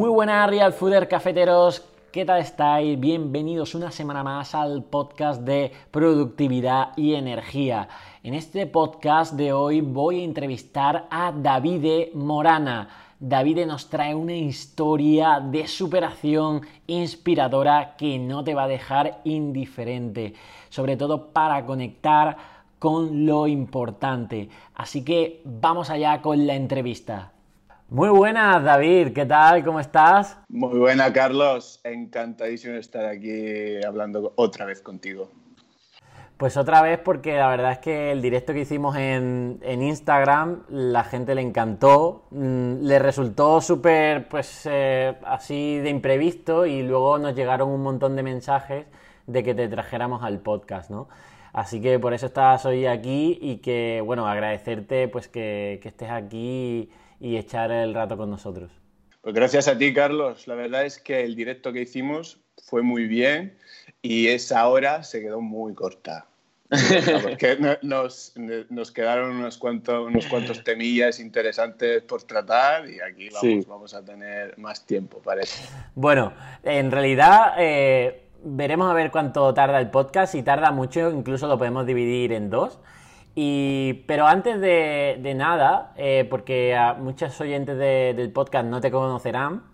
Muy buenas Real Fooder cafeteros, ¿qué tal estáis? Bienvenidos una semana más al podcast de productividad y energía. En este podcast de hoy voy a entrevistar a Davide Morana. Davide nos trae una historia de superación inspiradora que no te va a dejar indiferente, sobre todo para conectar con lo importante. Así que vamos allá con la entrevista. Muy buenas, David, ¿qué tal? ¿Cómo estás? Muy buena, Carlos. Encantadísimo de estar aquí hablando otra vez contigo. Pues otra vez porque la verdad es que el directo que hicimos en, Instagram, la gente le encantó, mm, le resultó súper, pues eh, así de imprevisto y luego nos llegaron un montón de mensajes de que te trajéramos al podcast, ¿no? Así que por eso estás hoy aquí y que, bueno, agradecerte pues que, que estés aquí y echar el rato con nosotros. Pues gracias a ti, Carlos. La verdad es que el directo que hicimos fue muy bien y esa hora se quedó muy corta. Porque nos, nos quedaron unos cuantos, unos cuantos temillas interesantes por tratar y aquí vamos, vamos a tener más tiempo, parece. Bueno, en realidad eh, veremos a ver cuánto tarda el podcast. Si tarda mucho, incluso lo podemos dividir en dos pero antes de, nada, eh, porque a muchos oyentes del podcast no te conocerán,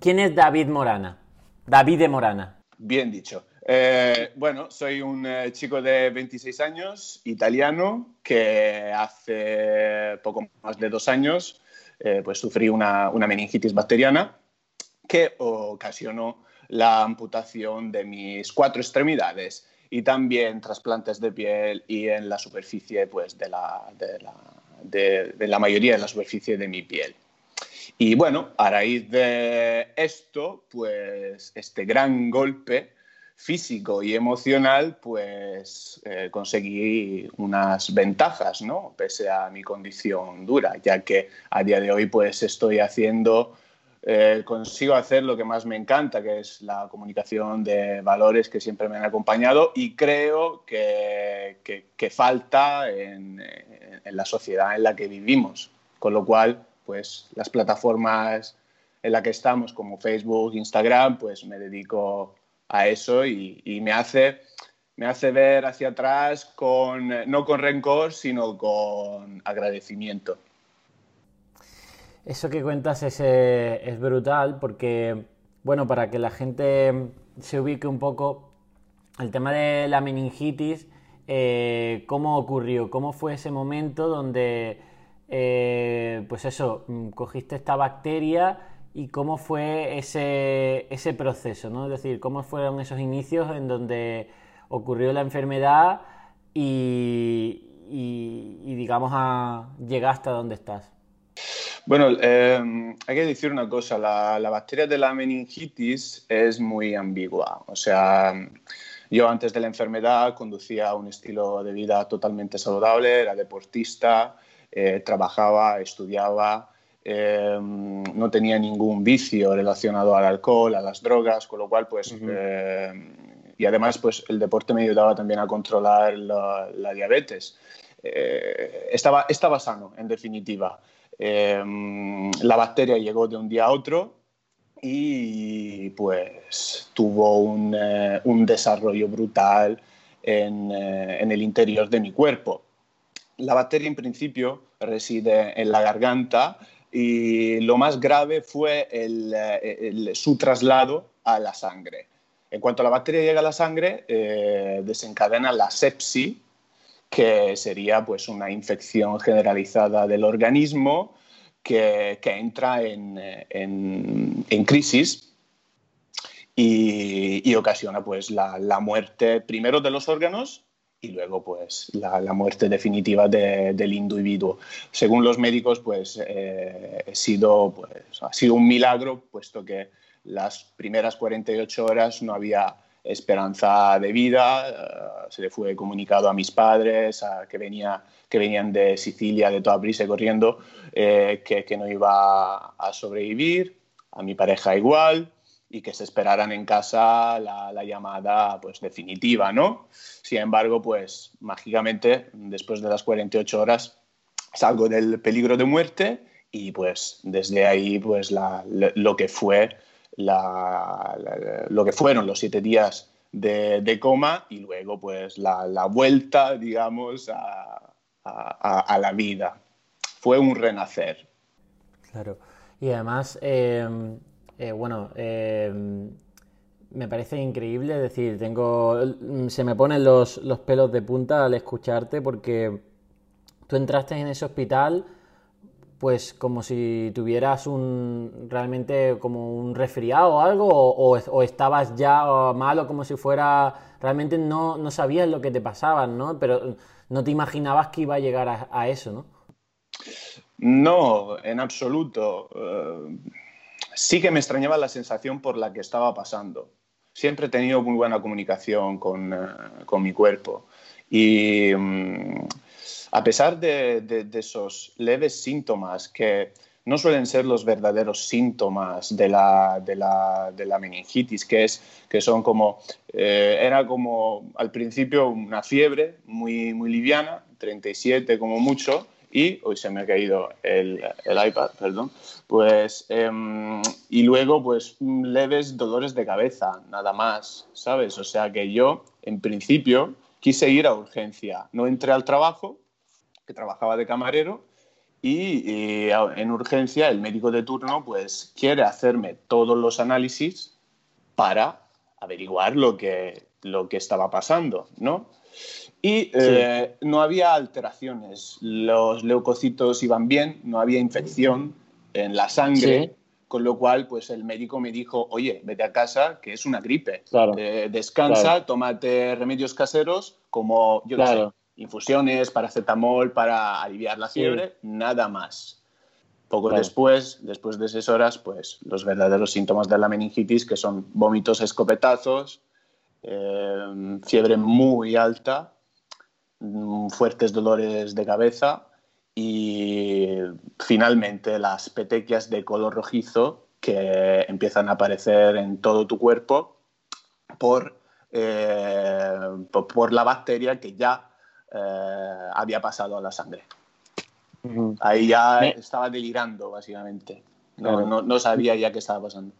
¿quién es David Morana? David de Morana. Bien dicho. Eh, bueno, soy un eh, chico de 26 años, italiano, que hace poco más de dos años pues sufrí una meningitis bacteriana que ocasionó la amputación de mis cuatro extremidades y también trasplantes de piel y en la superficie pues, de, la, de, la, de, la mayoría de la superficie de mi piel. Y bueno, a raíz de esto, pues este gran golpe físico y emocional, pues eh, conseguí unas ventajas, ¿no? Pese a mi condición dura, ya que a día de hoy pues estoy haciendo eh, consigo hacer lo que más me encanta, que es la comunicación de valores que siempre me han acompañado y creo que, que, falta en, en, la sociedad en la que vivimos. Con lo cual, pues las plataformas en las que estamos, como Facebook, Instagram, pues me dedico a eso y, y me, hace, me hace ver hacia atrás con, no con rencor, sino con agradecimiento. Eso que cuentas es, eh, es, brutal porque, bueno, para que la gente se ubique un poco, el tema de la meningitis, eh, ¿cómo ocurrió? ¿Cómo fue ese momento donde, eh, pues eso, mm, cogiste esta bacteria y cómo fue ese, ese proceso, ¿no? Es decir, ¿cómo fueron esos inicios en donde ocurrió la enfermedad y, y digamos, a, llegaste a donde estás? Bueno, em, hay que decir una cosa, la, bacteria de la meningitis es muy ambigua. O sea, yo antes de la enfermedad conducía un estilo de vida totalmente saludable, era deportista, eh, trabajaba, estudiaba, em, no tenía ningún vicio relacionado al alcohol, a las drogas, con lo cual, pues, em, y además, pues, el deporte me ayudaba también a controlar la, diabetes. Eh, estaba, estaba sano, en definitiva. Em, la bacteria llegó de un día a otro y pues tuvo un, eh, desarrollo brutal eh, en, el interior de mi cuerpo. La bacteria en principio reside en la garganta y lo más grave fue su traslado a la sangre. En cuanto la bacteria llega a la sangre, eh, desencadena la sepsis, que sería pues una infección generalizada del organismo que, entra en, en, crisis y, ocasiona pues la, la, muerte primero de los órganos y luego pues la, la muerte definitiva del individuo. Según los médicos pues, eh, ha, sido, pues ha sido un milagro puesto que las primeras 48 horas no había esperanza de vida. Eh, se le fue comunicado a mis padres que, venía, que venían de Sicilia de toda prisa corriendo eh, que, no iba a sobrevivir. A mi pareja igual y que se esperaran en casa la, la, llamada pues definitiva, ¿no? Sin embargo, pues mágicamente después de las 48 horas salgo del peligro de muerte y pues desde ahí pues lo que fue lo que fueron los siete días de, coma y luego pues la, vuelta, digamos, a, la vida. Fue un renacer. Claro. Y además, em, eh, bueno, em, me parece increíble, decir, tengo, se me ponen los, los pelos de punta al escucharte porque tú entraste en ese hospital pues como si tuvieras un realmente como un resfriado o algo, o, estabas ya malo como si fuera, realmente no, no, sabías lo que te pasaba, ¿no? Pero no te imaginabas que iba a llegar a, eso, ¿no? No, en absoluto. Eh, sí que me extrañaba la sensación por la que estaba pasando. Siempre he tenido muy buena comunicación con, eh, mi cuerpo. Y mm, a pesar de, esos leves síntomas que no suelen ser los verdaderos síntomas de la, meningitis, que, es, que son como, eh, era como al principio una fiebre muy, muy liviana, 37 como mucho, y hoy se me ha caído el, iPad, perdón, pues, em, y luego pues leves dolores de cabeza, nada más, ¿sabes? O sea que yo, en principio, quise ir a urgencia, no entré al trabajo, que trabajaba de camarero y, en urgencia el médico de turno pues quiere hacerme todos los análisis para averiguar lo que, lo que estaba pasando, ¿no? Y eh, no había alteraciones, los leucocitos iban bien, no había infección en la sangre, con lo cual pues el médico me dijo, oye, vete a casa, que es una gripe, eh, descansa, tómate remedios caseros como yo claro infusiones, paracetamol para aliviar la fiebre, nada más. Poco después, después de esas horas, pues los verdaderos síntomas de la meningitis, que son vómitos escopetazos, eh, fiebre muy alta, mm, fuertes dolores de cabeza y finalmente las petequias de color rojizo que empiezan a aparecer en todo tu cuerpo por, eh, por la bacteria que ya eh, había pasado a la sangre. Ahí ya estaba delirando, básicamente. No, sabía ya qué estaba pasando.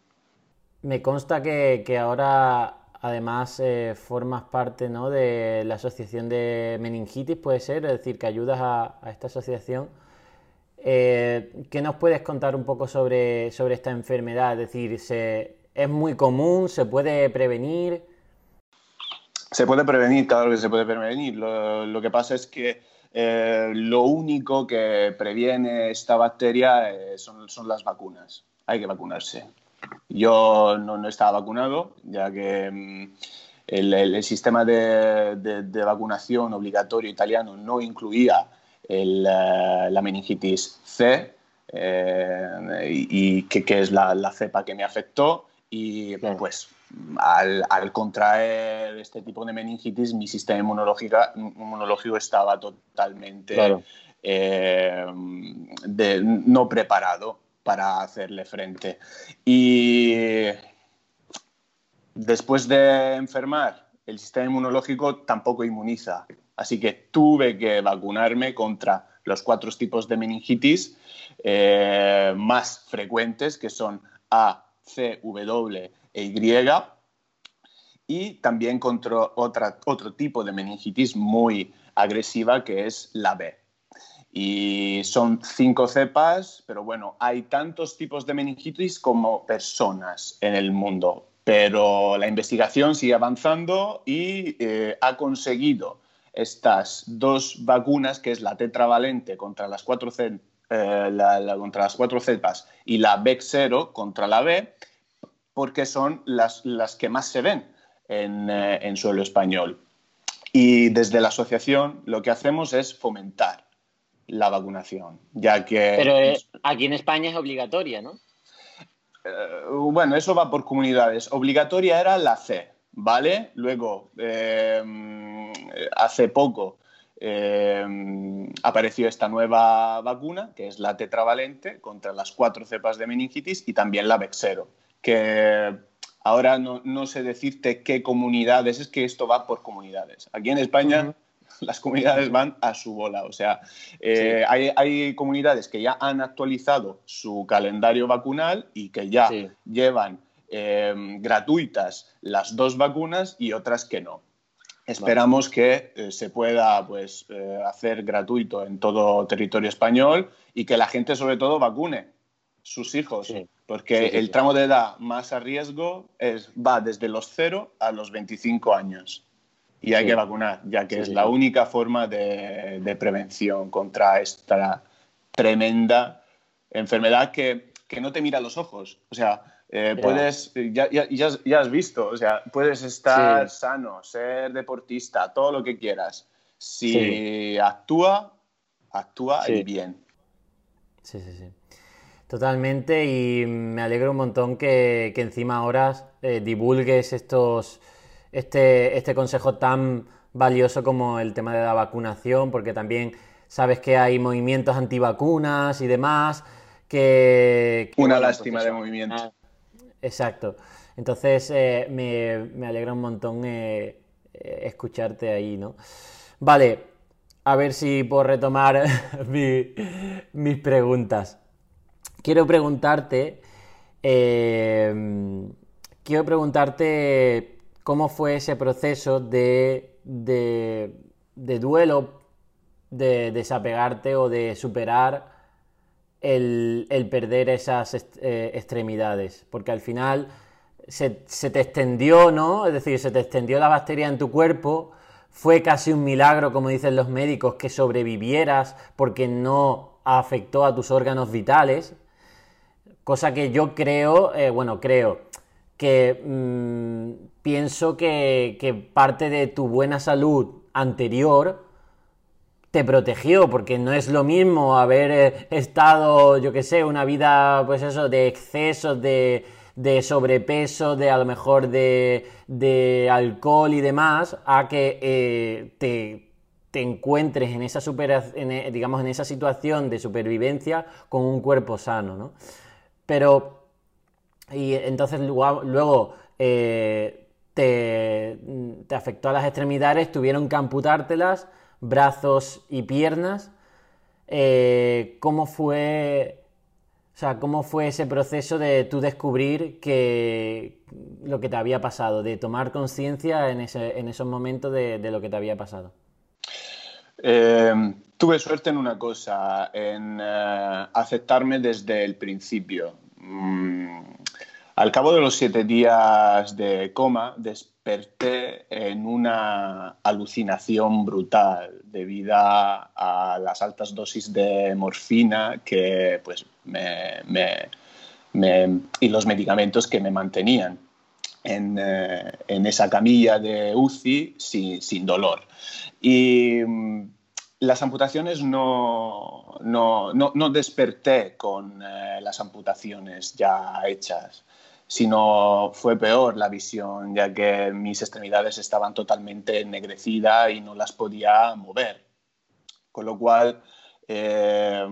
Me consta que, ahora, además, eh, formas parte ¿no? de la asociación de meningitis, puede ser, es decir, que ayudas a, esta asociación. Eh, ¿Qué nos puedes contar un poco sobre, sobre esta enfermedad? Es decir, ¿se, ¿es muy común? ¿Se puede prevenir? Se puede prevenir, claro que se puede prevenir. Lo, que pasa es que eh, lo único que previene esta bacteria eh, son, son, las vacunas. Hay que vacunarse. Yo no, no estaba vacunado, ya que mm, el, el, sistema de, de, vacunación obligatorio italiano no incluía el, eh, la meningitis C, y, que, que, es la, la, cepa que me afectó. Y pues al, contraer este tipo de meningitis, mi sistema inmunológico estaba totalmente eh, no preparado para hacerle frente. Y después de enfermar, el sistema inmunológico tampoco inmuniza. Así que tuve que vacunarme contra los cuatro tipos de meningitis eh, más frecuentes, que son A, C, W Y, y también contra otra, otro tipo de meningitis muy agresiva que es la B. Y son cinco cepas, pero bueno, hay tantos tipos de meningitis como personas en el mundo. Pero la investigación sigue avanzando y eh, ha conseguido estas dos vacunas, que es la tetravalente contra las cuatro, eh, contra las cuatro cepas y la BEX0 contra la B, porque son las, las que más se ven en, eh, en, suelo español. Y desde la asociación lo que hacemos es fomentar la vacunación, ya que... Pero eh, aquí en España es obligatoria, ¿no? Eh, bueno, eso va por comunidades. Obligatoria era la C, ¿vale? Luego, hace poco apareció esta nueva vacuna, que es la tetravalente, contra las cuatro cepas de meningitis y también la Vexero que ahora no, sé decirte qué comunidades, es que esto va por comunidades. Aquí en España las comunidades van a su bola. O sea, eh, hay, comunidades que ya han actualizado su calendario vacunal y que ya llevan eh, gratuitas las dos vacunas y otras que no. Esperamos que eh, se pueda pues, hacer gratuito en todo territorio español y que la gente sobre todo vacune sus hijos, porque el tramo de edad más a riesgo es, va desde los 0 a los 25 años. Y hay que vacunar, ya que es la única forma de, prevención contra esta tremenda enfermedad que, no te mira a los ojos. O sea, eh, puedes, ya, ya, has visto, o sea, puedes estar sano, ser deportista, todo lo que quieras. Si actúa, actúa y bien. Sí, sí, sí. Totalmente, y me alegro un montón que, encima ahora eh, divulgues estos este, este consejo tan valioso como el tema de la vacunación, porque también sabes que hay movimientos antivacunas y demás, que... Una lástima de movimiento. Ah, exacto. Entonces eh, me, alegra un montón eh, eh, escucharte ahí, ¿no? Vale, a ver si puedo retomar mis preguntas. Quiero preguntarte... quiero preguntarte cómo fue ese proceso de, duelo, de desapegarte o de superar el, perder esas eh, extremidades, porque al final se, te extendió, ¿no? Es decir, se te extendió la bacteria en tu cuerpo, fue casi un milagro, como dicen los médicos, que sobrevivieras porque no afectó a tus órganos vitales, cosa que yo creo, eh, bueno, creo, que mm, pienso que, parte de tu buena salud anterior te protegió, porque no es lo mismo haber eh, estado, yo qué sé, una vida, pues eso, de excesos, de, sobrepeso, de a lo mejor de, alcohol y demás, a que eh, te, encuentres en esa, e, digamos, en esa situación de supervivencia con un cuerpo sano, ¿no? Pero y entonces luego eh, te, afectó a las extremidades, tuvieron que amputártelas, brazos y piernas. Eh, ¿Cómo fue o sea, ¿cómo fue ese proceso de tú descubrir que lo que te había pasado, de tomar conciencia en, esos momentos de, lo que te había pasado? Eh, tuve suerte en una cosa, en aceptarme desde el principio. Mm, al cabo de los siete días de coma, desperté en una alucinación brutal debido a las altas dosis de morfina que, pues, y los medicamentos que me mantenían en, eh, esa camilla de UCI sin, dolor. Y mm, las amputaciones no, no, desperté con eh, las amputaciones ya hechas sino fue peor la visión, ya que mis extremidades estaban totalmente ennegrecidas y no las podía mover. Con lo cual, eh,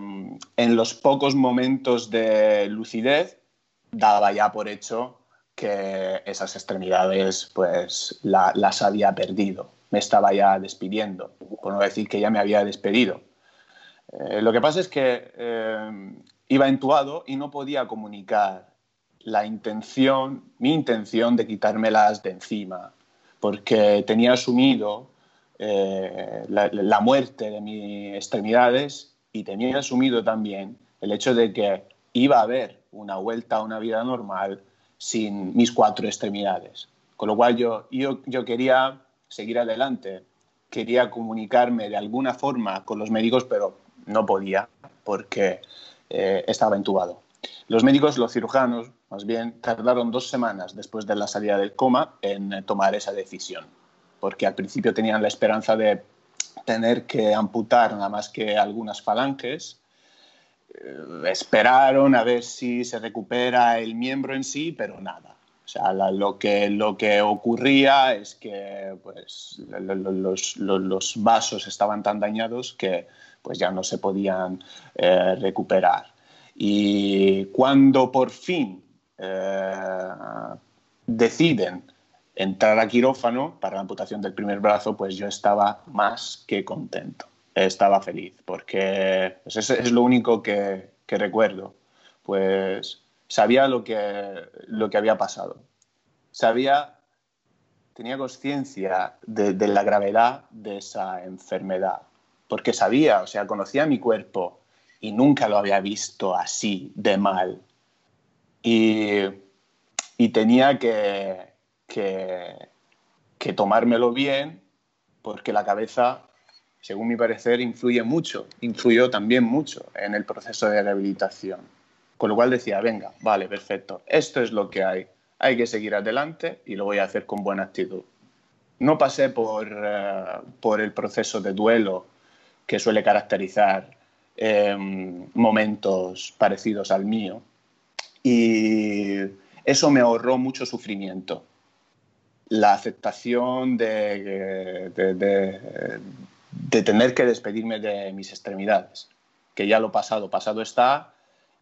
en los pocos momentos de lucidez, daba ya por hecho que esas extremidades pues las había perdido. Me estaba ya despidiendo, por no decir que ya me había despedido. Eh, lo que pasa es que eh, iba entuado y no podía comunicar la intención, mi intención de quitármelas de encima, porque tenía asumido eh, la, muerte de mis extremidades y tenía asumido también el hecho de que iba a haber una vuelta a una vida normal sin mis cuatro extremidades. Con lo cual yo, yo, quería seguir adelante, quería comunicarme de alguna forma con los médicos, pero no podía porque eh, estaba entubado. Los médicos, los cirujanos, más bien, tardaron dos semanas después de la salida del coma en eh, tomar esa decisión, porque al principio tenían la esperanza de tener que amputar nada más que algunas falanges. Eh, esperaron a ver si se recupera el miembro en sí, pero nada. O sea, lo, que, lo que ocurría es que pues, los, los, vasos estaban tan dañados que pues, ya no se podían eh, recuperar. Y cuando por fin eh, deciden entrar a quirófano para la amputación del primer brazo, pues yo estaba más que contento. Estaba feliz, porque pues, es, lo único que, recuerdo. Pues sabía lo que, lo que había pasado. Sabía, tenía conciencia de, la gravedad de esa enfermedad, porque sabía, o sea, conocía mi cuerpo y nunca lo había visto así de mal. Y, y tenía que, que, tomármelo bien, porque la cabeza, según mi parecer, influye mucho, influyó también mucho en el proceso de rehabilitación. Con lo cual decía, venga, vale, perfecto, esto es lo que hay, hay que seguir adelante y lo voy a hacer con buena actitud. No pasé por, eh, por el proceso de duelo que suele caracterizar em, momentos parecidos al mío y eso me ahorró mucho sufrimiento la aceptación de, de, tener que despedirme de mis extremidades, que ya lo pasado, pasado está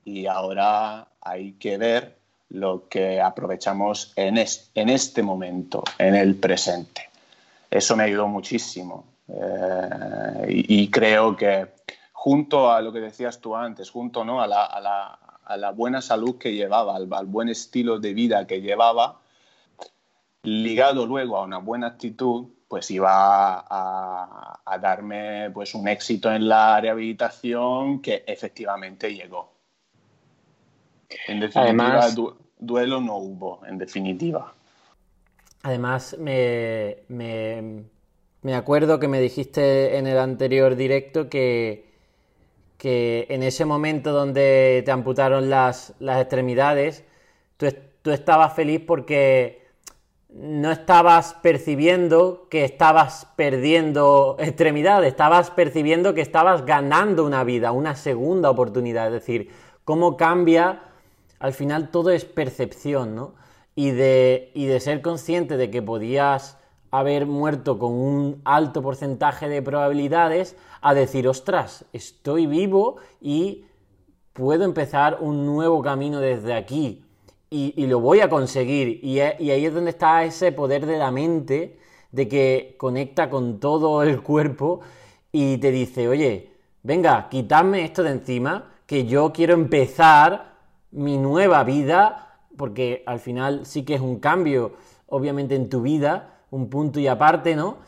y ahora hay que ver lo que aprovechamos en, en este momento, en el presente. Eso me ayudó muchísimo eh, y, creo que junto a lo que decías tú antes, junto ¿no? a, la, a, la, a la buena salud que llevaba, al, buen estilo de vida que llevaba, ligado luego a una buena actitud, pues iba a, darme pues un éxito en la rehabilitación que efectivamente llegó. En definitiva, duelo no hubo, en definitiva. Además, me, me, acuerdo que me dijiste en el anterior directo que, que en ese momento donde te amputaron las, las extremidades, tú, tú estabas feliz porque no estabas percibiendo que estabas perdiendo extremidades, estabas percibiendo que estabas ganando una vida, una segunda oportunidad. Es decir, cómo cambia, al final todo es percepción, ¿no? Y de, y de ser consciente de que podías haber muerto con un alto porcentaje de probabilidades a decir, ostras, estoy vivo y puedo empezar un nuevo camino desde aquí y, lo voy a conseguir. Y, ahí es donde está ese poder de la mente, de que conecta con todo el cuerpo y te dice, oye, venga, quitadme esto de encima, que yo quiero empezar mi nueva vida, porque al final sí que es un cambio, obviamente, en tu vida, un punto y aparte, ¿no?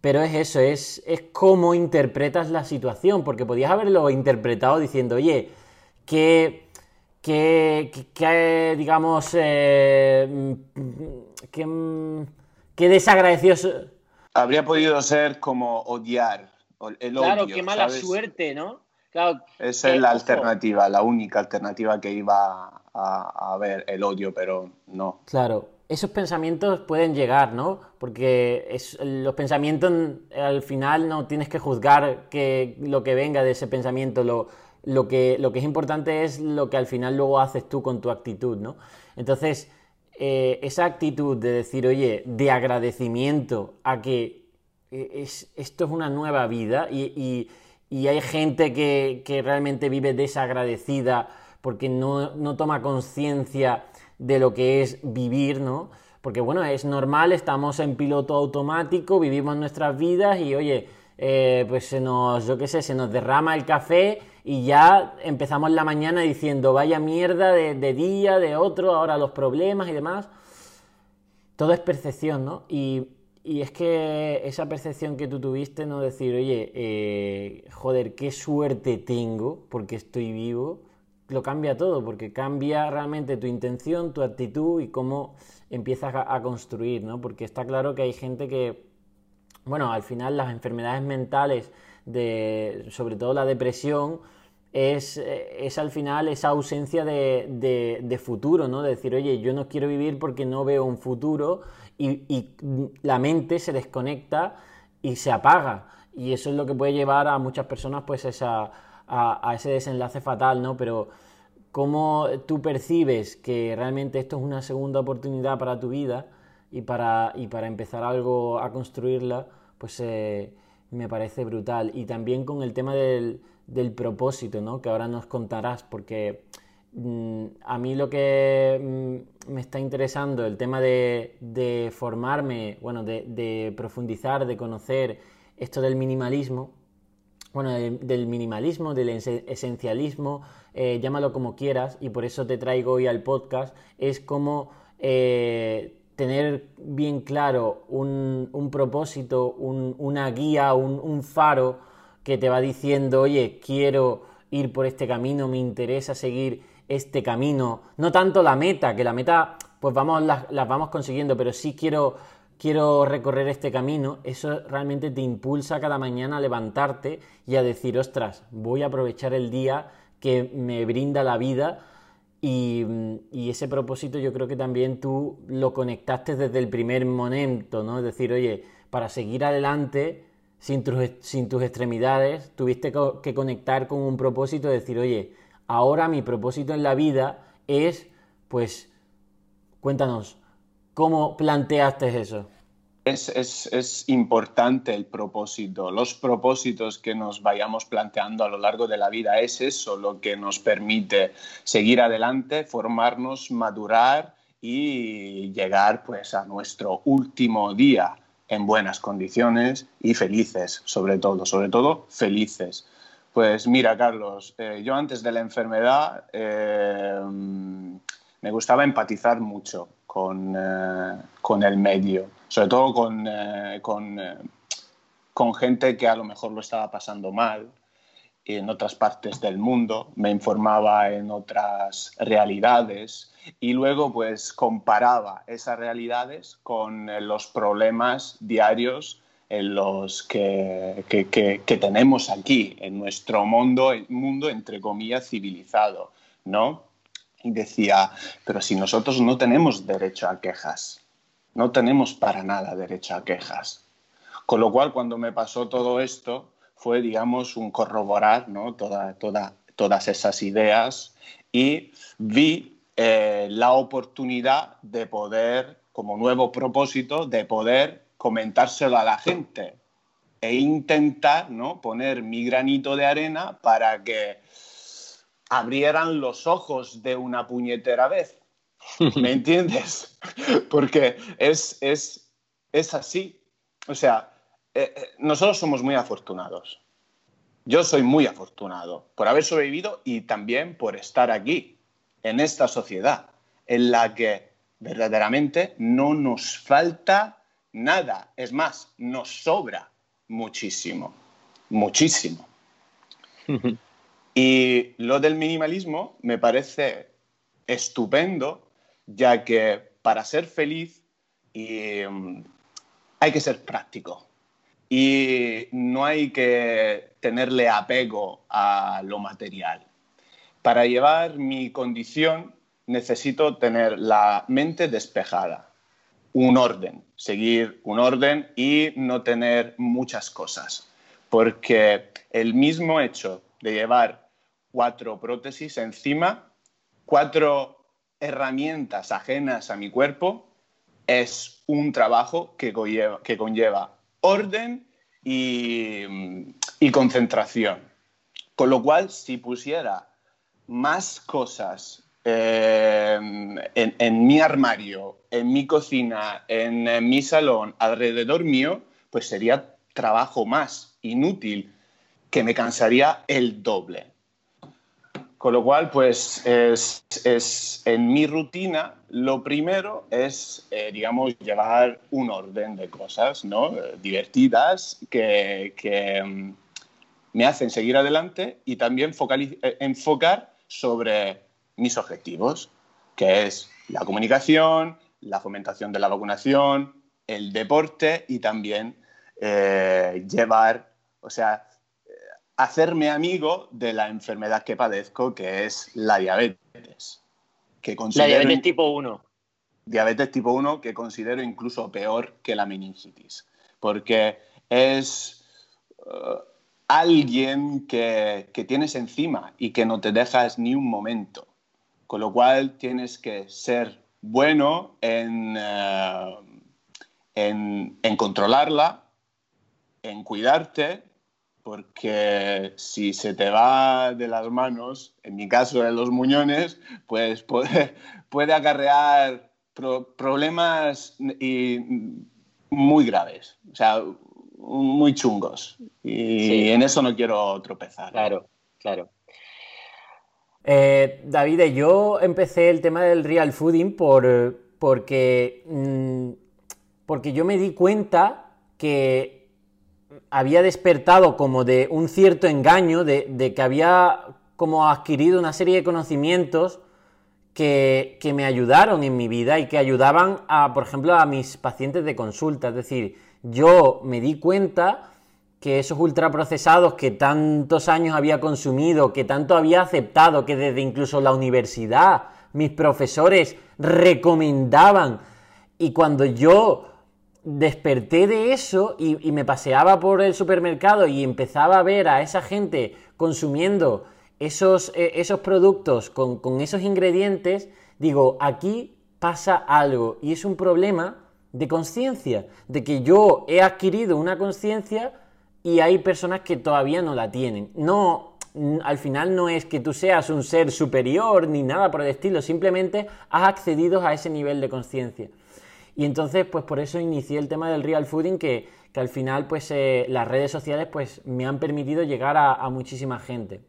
Pero es eso, es, es cómo interpretas la situación, porque podías haberlo interpretado diciendo, oye, que que, digamos, eh, que, que desagradecido. Habría podido ser como odiar. El claro, qué mala suerte, ¿no? Claro, Esa es la alternativa, la única alternativa que iba a, haber, el odio, pero no. Claro, esos pensamientos pueden llegar, ¿no? Porque es, los pensamientos al final no tienes que juzgar que lo que venga de ese pensamiento, lo, lo que, lo que es importante es lo que al final luego haces tú con tu actitud, ¿no? Entonces, eh, esa actitud de decir, oye, de agradecimiento a que eh, es, esto es una nueva vida y, hay gente que, realmente vive desagradecida porque no, no toma conciencia de lo que es vivir, ¿no? Porque bueno, es normal, estamos en piloto automático, vivimos nuestras vidas y oye, eh, pues se nos, yo qué sé, se nos derrama el café y ya empezamos la mañana diciendo, vaya mierda de, día, de otro, ahora los problemas y demás. Todo es percepción, ¿no? Y, es que esa percepción que tú tuviste, no decir, oye, eh, joder, qué suerte tengo porque estoy vivo, lo cambia todo, porque cambia realmente tu intención, tu actitud y cómo empiezas a, construir, ¿no? Porque está claro que hay gente que, bueno, al final las enfermedades mentales de, sobre todo la depresión, es, es al final esa ausencia de, futuro, ¿no? De decir, oye, yo no quiero vivir porque no veo un futuro y, la mente se desconecta y se apaga. Y eso es lo que puede llevar a muchas personas pues esa, a, ese desenlace fatal, ¿no? Pero cómo tú percibes que realmente esto es una segunda oportunidad para tu vida y para, y para empezar algo a construirla, pues... Eh, me parece brutal. Y también con el tema del, del propósito, ¿no? Que ahora nos contarás, porque mm, a mí lo que mm, me está interesando el tema de, formarme, bueno, de, profundizar, de conocer esto del minimalismo, bueno, del, minimalismo, del esencialismo, eh, llámalo como quieras, y por eso te traigo hoy al podcast, es como eh, tener bien claro un, propósito, una guía, un, faro que te va diciendo, oye, quiero ir por este camino, me interesa seguir este camino, no tanto la meta, que la meta pues vamos, las, vamos consiguiendo, pero sí quiero, quiero recorrer este camino, eso realmente te impulsa cada mañana a levantarte y a decir, ostras, voy a aprovechar el día que me brinda la vida y, ese propósito yo creo que también tú lo conectaste desde el primer momento, ¿no? Es decir, oye, para seguir adelante sin tus, sin tus extremidades, tuviste que conectar con un propósito de decir, oye, ahora mi propósito en la vida es, pues, cuéntanos, ¿cómo planteaste eso? Es, importante el propósito. Los propósitos que nos vayamos planteando a lo largo de la vida es eso lo que nos permite seguir adelante, formarnos, madurar y llegar pues a nuestro último día en buenas condiciones y felices, sobre todo, sobre todo felices. Pues mira, Carlos, eh, yo antes de la enfermedad eh, me gustaba empatizar mucho con, eh, con, el medio, sobre todo con, con, gente que a lo mejor lo estaba pasando mal en otras partes del mundo, me informaba en otras realidades y luego pues comparaba esas realidades con los problemas diarios en los que, que, tenemos aquí, en nuestro mundo, mundo, entre comillas, civilizado, ¿no? Y decía, pero si nosotros no tenemos derecho a quejas, no tenemos para nada derecho a quejas. Con lo cual, cuando me pasó todo esto, fue, digamos, un corroborar ¿no? toda, toda, todas esas ideas y vi eh, la oportunidad de poder, como nuevo propósito, de poder comentárselo a la gente e intentar ¿no? poner mi granito de arena para que abrieran los ojos de una puñetera vez. ¿Me entiendes? Porque es, es, es así. O sea, eh, eh, nosotros somos muy afortunados. Yo soy muy afortunado por haber sobrevivido y también por estar aquí, en esta sociedad, en la que verdaderamente no nos falta nada. Es más, nos sobra muchísimo, muchísimo. y lo del minimalismo me parece estupendo, ya que para ser feliz mm, hay que ser práctico y no hay que tenerle apego a lo material. Para llevar mi condición necesito tener la mente despejada un orden, seguir un orden y no tener muchas cosas. Porque el mismo hecho de llevar cuatro prótesis encima, cuatro herramientas ajenas a mi cuerpo, es un trabajo que conlleva, orden y, y concentración. Con lo cual, si pusiera más cosas eh, en, mi armario, en mi cocina, en, mi salón, alrededor mío, pues sería trabajo más inútil que me cansaría el doble. Con lo cual, pues es, en mi rutina, lo primero es, eh, digamos, llevar un orden de cosas, ¿no? divertidas que, que mm, me hacen seguir adelante y también eh, enfocar sobre mis objetivos, que es la comunicación, la fomentación de la vacunación, el deporte y también eh, llevar, o sea, eh, hacerme amigo de la enfermedad que padezco, que es la diabetes. Que la diabetes tipo 1. Diabetes tipo 1 que considero incluso peor que la meningitis, porque es eh, alguien que, que, tienes encima y que no te dejas ni un momento. Con lo cual tienes que ser bueno en, eh, en, controlarla, en cuidarte porque si se te va de las manos, en mi caso de los muñones, pues puede, puede acarrear problemas muy graves, o sea, muy chungos. Y en eso no quiero tropezar. Claro, claro. Eh, David, yo empecé el tema del real fooding por, porque, mm, porque yo me di cuenta que había despertado como de un cierto engaño, de, que había como adquirido una serie de conocimientos que, que, me ayudaron en mi vida y que ayudaban a, por ejemplo, a mis pacientes de consulta. Es decir, yo me di cuenta que esos ultraprocesados que tantos años había consumido, que tanto había aceptado, que desde incluso la universidad mis profesores recomendaban, y cuando yo desperté de eso y, me paseaba por el supermercado y empezaba a ver a esa gente consumiendo esos, eh, esos productos con, con esos ingredientes, digo, aquí pasa algo. Y es un problema de conciencia, de que yo he adquirido una conciencia y hay personas que todavía no la tienen. No, al final no es que tú seas un ser superior ni nada por el estilo, simplemente has accedido a ese nivel de conciencia. Y entonces, pues por eso inicié el tema del real fooding, que, al final, pues eh, las redes sociales, pues me han permitido llegar a, a muchísima gente.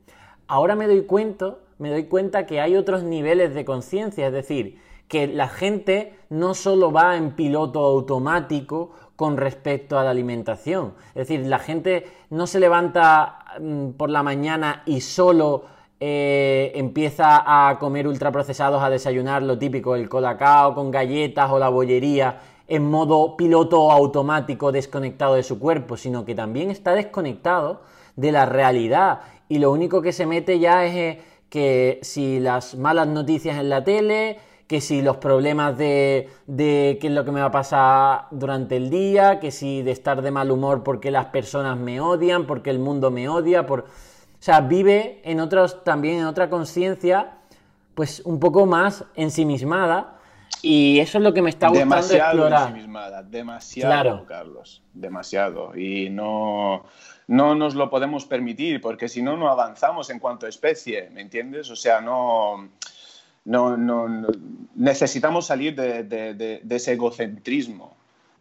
Ahora me doy cuenta, me doy cuenta que hay otros niveles de conciencia, es decir, que la gente no solo va en piloto automático con respecto a la alimentación. Es decir, la gente no se levanta mm, por la mañana y solo eh, empieza a comer ultraprocesados, a desayunar lo típico, el colacao con galletas o la bollería en modo piloto automático desconectado de su cuerpo, sino que también está desconectado de la realidad y lo único que se mete ya es eh, que si las malas noticias en la tele, que si los problemas de, de, qué es lo que me va a pasar durante el día, que si de estar de mal humor porque las personas me odian, porque el mundo me odia, por... O sea, vive en otros, también en otra conciencia, pues un poco más ensimismada. Y eso es lo que me está gustando demasiado explorar. Ensimismada, demasiado, Carlos, demasiado. Y no, no nos lo podemos permitir, porque si no, no avanzamos en cuanto a especie, ¿me entiendes? O sea, no no, no, necesitamos salir de, ese egocentrismo,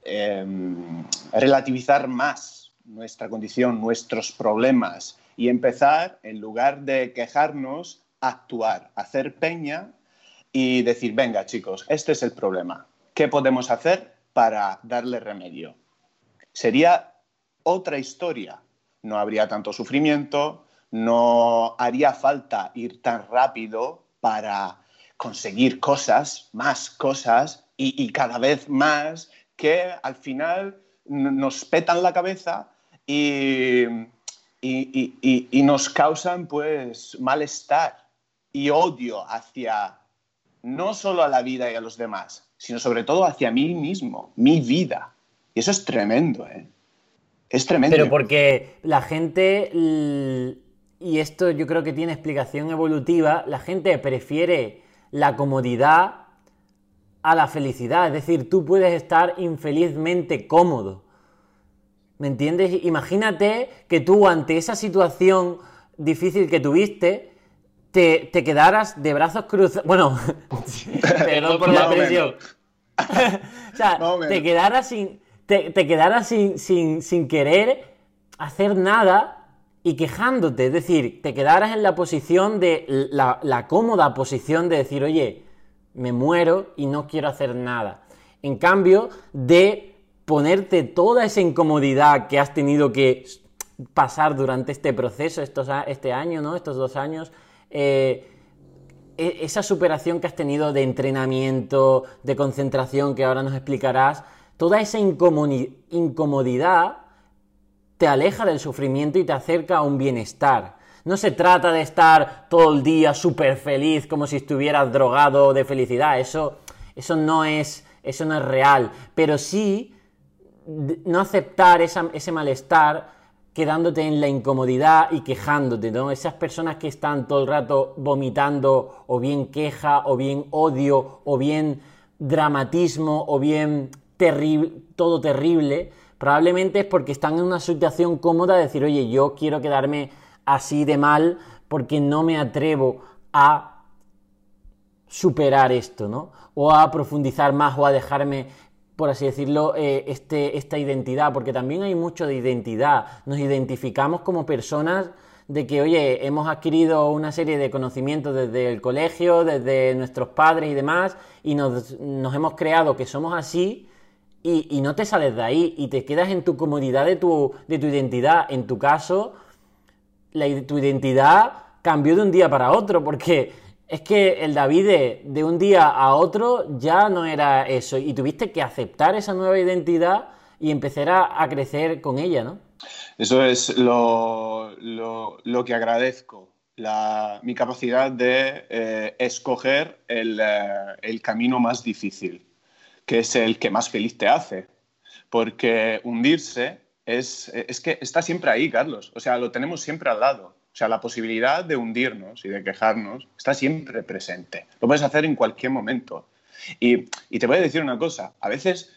em, relativizar más nuestra condición, nuestros problemas y empezar, en lugar de quejarnos, actuar, hacer peña y decir, venga chicos, este es el problema, ¿qué podemos hacer para darle remedio? Sería otra historia, no habría tanto sufrimiento, no haría falta ir tan rápido para conseguir cosas, más cosas y, cada vez más que al final nos petan la cabeza y, y, nos causan pues malestar y odio hacia no solo a la vida y a los demás, sino sobre todo hacia mí mismo, mi vida. Y eso es tremendo, ¿eh? Es tremendo. Pero porque la gente, y esto yo creo que tiene explicación evolutiva, la gente prefiere la comodidad a la felicidad. Es decir, tú puedes estar infelizmente cómodo. ¿Me entiendes? Imagínate que tú ante esa situación difícil que tuviste, te, quedaras de brazos cruzados. Bueno, perdón por la expresión. o sea, te quedaras sin. Te, quedaras sin, sin, sin querer hacer nada y quejándote, es decir, te quedaras en la posición de la, cómoda posición de decir, oye, me muero y no quiero hacer nada. En cambio, de ponerte toda esa incomodidad que has tenido que pasar durante este proceso, estos, este año, ¿no? Estos dos años, eh, e, esa superación que has tenido de entrenamiento, de concentración, que ahora nos explicarás, toda esa incomodidad te aleja del sufrimiento y te acerca a un bienestar. No se trata de estar todo el día súper feliz como si estuvieras drogado de felicidad. Eso, eso, no es, eso no es real. Pero sí no aceptar ese malestar quedándote en la incomodidad y quejándote, ¿no? Esas personas que están todo el rato vomitando o bien queja o bien odio o bien dramatismo o bien todo terrible, probablemente es porque están en una situación cómoda de decir, oye, yo quiero quedarme así de mal porque no me atrevo a superar esto, ¿no? O a profundizar más o a dejarme, por así decirlo, eh, este, esta identidad, porque también hay mucho de identidad. Nos identificamos como personas de que, oye, hemos adquirido una serie de conocimientos desde el colegio, desde nuestros padres y demás, y nos, hemos creado que somos así, y, no te sales de ahí, y te quedas en tu comodidad de tu, de tu identidad. En tu caso, tu identidad cambió de un día para otro, porque es que el David de, un día a otro ya no era eso, y tuviste que aceptar esa nueva identidad y empezar a crecer con ella, ¿no? Eso es lo, que agradezco, mi capacidad de eh, escoger eh, el, camino más difícil, que es el que más feliz te hace. Porque hundirse es, es que está siempre ahí, Carlos. O sea, lo tenemos siempre al lado. O sea, la posibilidad de hundirnos y de quejarnos está siempre presente. Lo puedes hacer en cualquier momento. Y, y, te voy a decir una cosa, a veces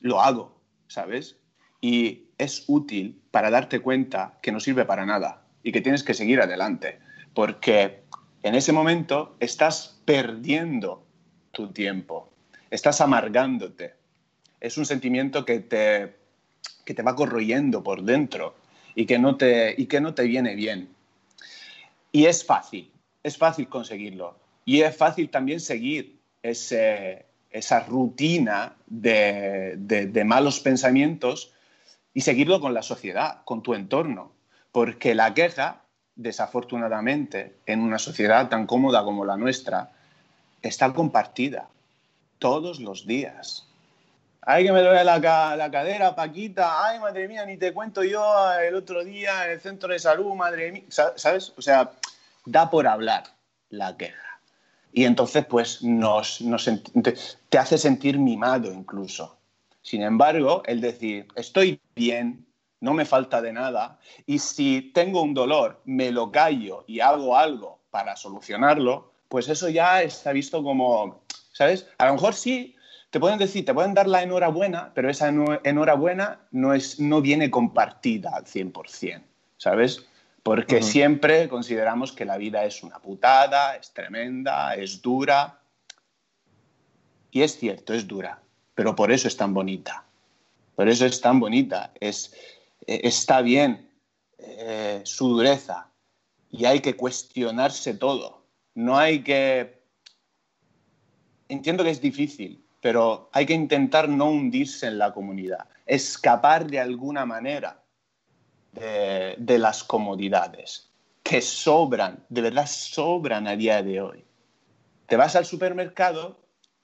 lo hago, ¿sabes? Y es útil para darte cuenta que no sirve para nada y que tienes que seguir adelante, porque en ese momento estás perdiendo tu tiempo, estás amargándote. Es un sentimiento que te, que te va corroyendo por dentro y que, no te, y que no te viene bien. Y es fácil, es fácil conseguirlo. Y es fácil también seguir esa rutina de, de malos pensamientos y seguirlo con la sociedad, con tu entorno, porque la queja, desafortunadamente, en una sociedad tan cómoda como la nuestra, está compartida todos los días. Ay, que me duele la, la, cadera, Paquita. Ay, madre mía, ni te cuento yo el otro día en el centro de salud, madre mía. ¿Sabes? O sea, da por hablar la queja. Y entonces, pues, nos, nos te hace sentir mimado incluso. Sin embargo, el decir, estoy bien, no me falta de nada, y si tengo un dolor, me lo callo y hago algo para solucionarlo, pues eso ya está visto como, ¿sabes? A lo mejor sí, te pueden decir, te pueden dar la enhorabuena, pero esa enhorabuena no, es, no viene compartida al 100%, ¿sabes? Porque siempre consideramos que la vida es una putada, es tremenda, es dura. Y es cierto, es dura pero por eso es tan bonita. Por eso es tan bonita. Es, eh, está bien eh, su dureza y hay que cuestionarse todo. No hay que... Entiendo que es difícil, pero hay que intentar no hundirse en la comunidad, escapar de alguna manera de, las comodidades que sobran, de verdad sobran a día de hoy. Te vas al supermercado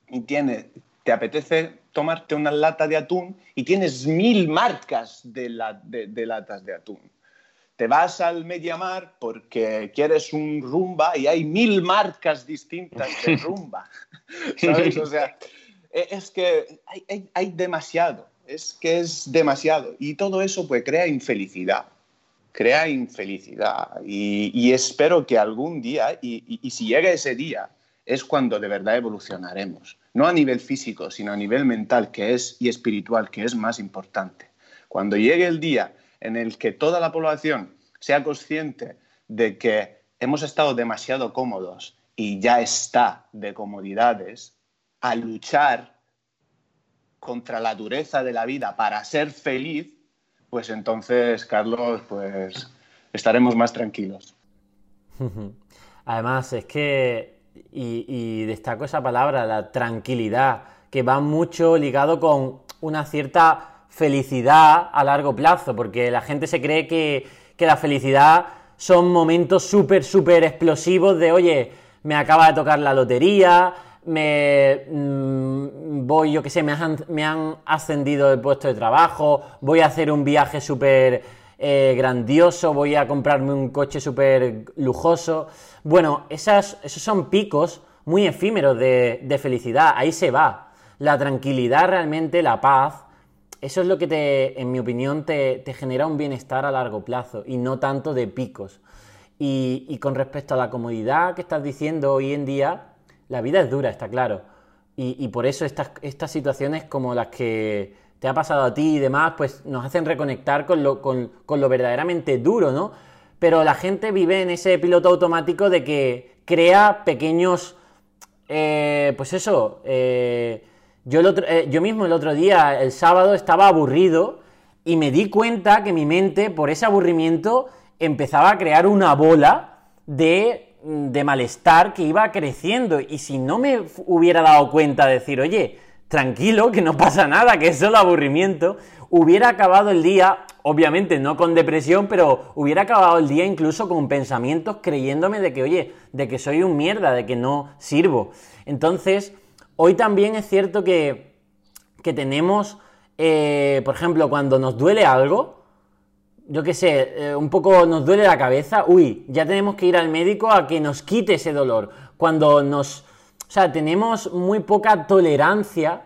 y tiene, te apetece tomarte una lata de atún y tienes mil marcas de, latas de atún. Te vas al Mediamar porque quieres un rumba y hay mil marcas distintas de rumba. ¿Sabes? O sea, e, es que hay, demasiado, es que es demasiado. Y todo eso pues crea infelicidad, crea infelicidad. Y, espero que algún día, y si llega ese día, es cuando de verdad evolucionaremos no a nivel físico, sino a nivel mental que es, y espiritual, que es más importante. Cuando llegue el día en el que toda la población sea consciente de que hemos estado demasiado cómodos y ya está de comodidades, a luchar contra la dureza de la vida para ser feliz, pues entonces, Carlos, pues estaremos más tranquilos. Además, es que y, destaco esa palabra, la tranquilidad, que va mucho ligado con una cierta felicidad a largo plazo, porque la gente se cree que, la felicidad son momentos súper, súper explosivos de, oye, me acaba de tocar la lotería, me mm, voy, yo qué sé, me han, me han, ascendido el puesto de trabajo, voy a hacer un viaje súper eh, grandioso, voy a comprarme un coche súper lujoso. Bueno, esos son picos muy efímeros de, felicidad, ahí se va. La tranquilidad realmente, la paz, eso es lo que te, en mi opinión, te, genera un bienestar a largo plazo y no tanto de picos. Y, con respecto a la comodidad que estás diciendo hoy en día, la vida es dura, está claro. Y, por eso estas, estas situaciones como las que te ha pasado a ti y demás, pues nos hacen reconectar con lo, con, lo verdaderamente duro, ¿no? Pero la gente vive en ese piloto automático de que crea pequeños, eh, pues eso, eh, yo, eh, yo mismo el otro día, el sábado, estaba aburrido y me di cuenta que mi mente, por ese aburrimiento, empezaba a crear una bola de, de malestar que iba creciendo. Y si no me hubiera dado cuenta de decir, oye, tranquilo, que no pasa nada, que es solo aburrimiento, hubiera acabado el día, obviamente no con depresión, pero hubiera acabado el día incluso con pensamientos creyéndome de que, oye, de que soy un mierda, de que no sirvo. Entonces, hoy también es cierto que, que tenemos, eh, por ejemplo, cuando nos duele algo, yo qué sé, eh, un poco nos duele la cabeza, uy, ya tenemos que ir al médico a que nos quite ese dolor. Cuando nos o sea, tenemos muy poca tolerancia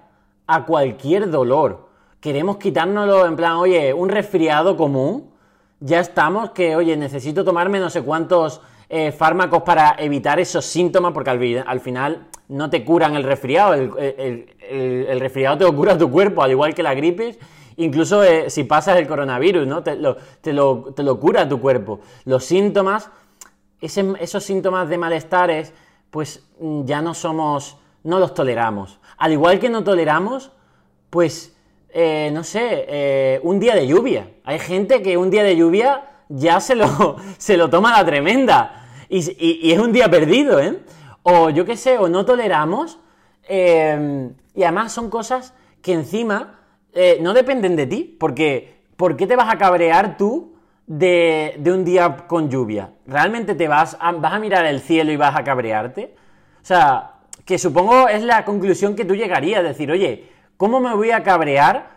a cualquier dolor. Queremos quitárnoslo en plan, oye, un resfriado común, ya estamos que, oye, necesito tomarme no sé cuántos eh, fármacos para evitar esos síntomas, porque al, final no te curan el resfriado, el, resfriado te lo cura tu cuerpo, al igual que la gripe, incluso eh, si pasas el coronavirus, ¿no? Te lo, te lo, cura tu cuerpo. Los síntomas, esos síntomas de malestares pues mm, ya no somos, no los toleramos. Al igual que no toleramos, pues, eh, no sé, eh, un día de lluvia. Hay gente que un día de lluvia ya se lo, se lo toma la tremenda y, es un día perdido, ¿eh? O yo qué sé, o no toleramos. Em, y además son cosas que encima eh, no dependen de ti, porque ¿por qué te vas a cabrear tú de, un día con lluvia? ¿Realmente te vas a, vas a mirar el cielo y vas a cabrearte? O sea, que supongo es la conclusión que tú llegarías, decir, oye, ¿cómo me voy a cabrear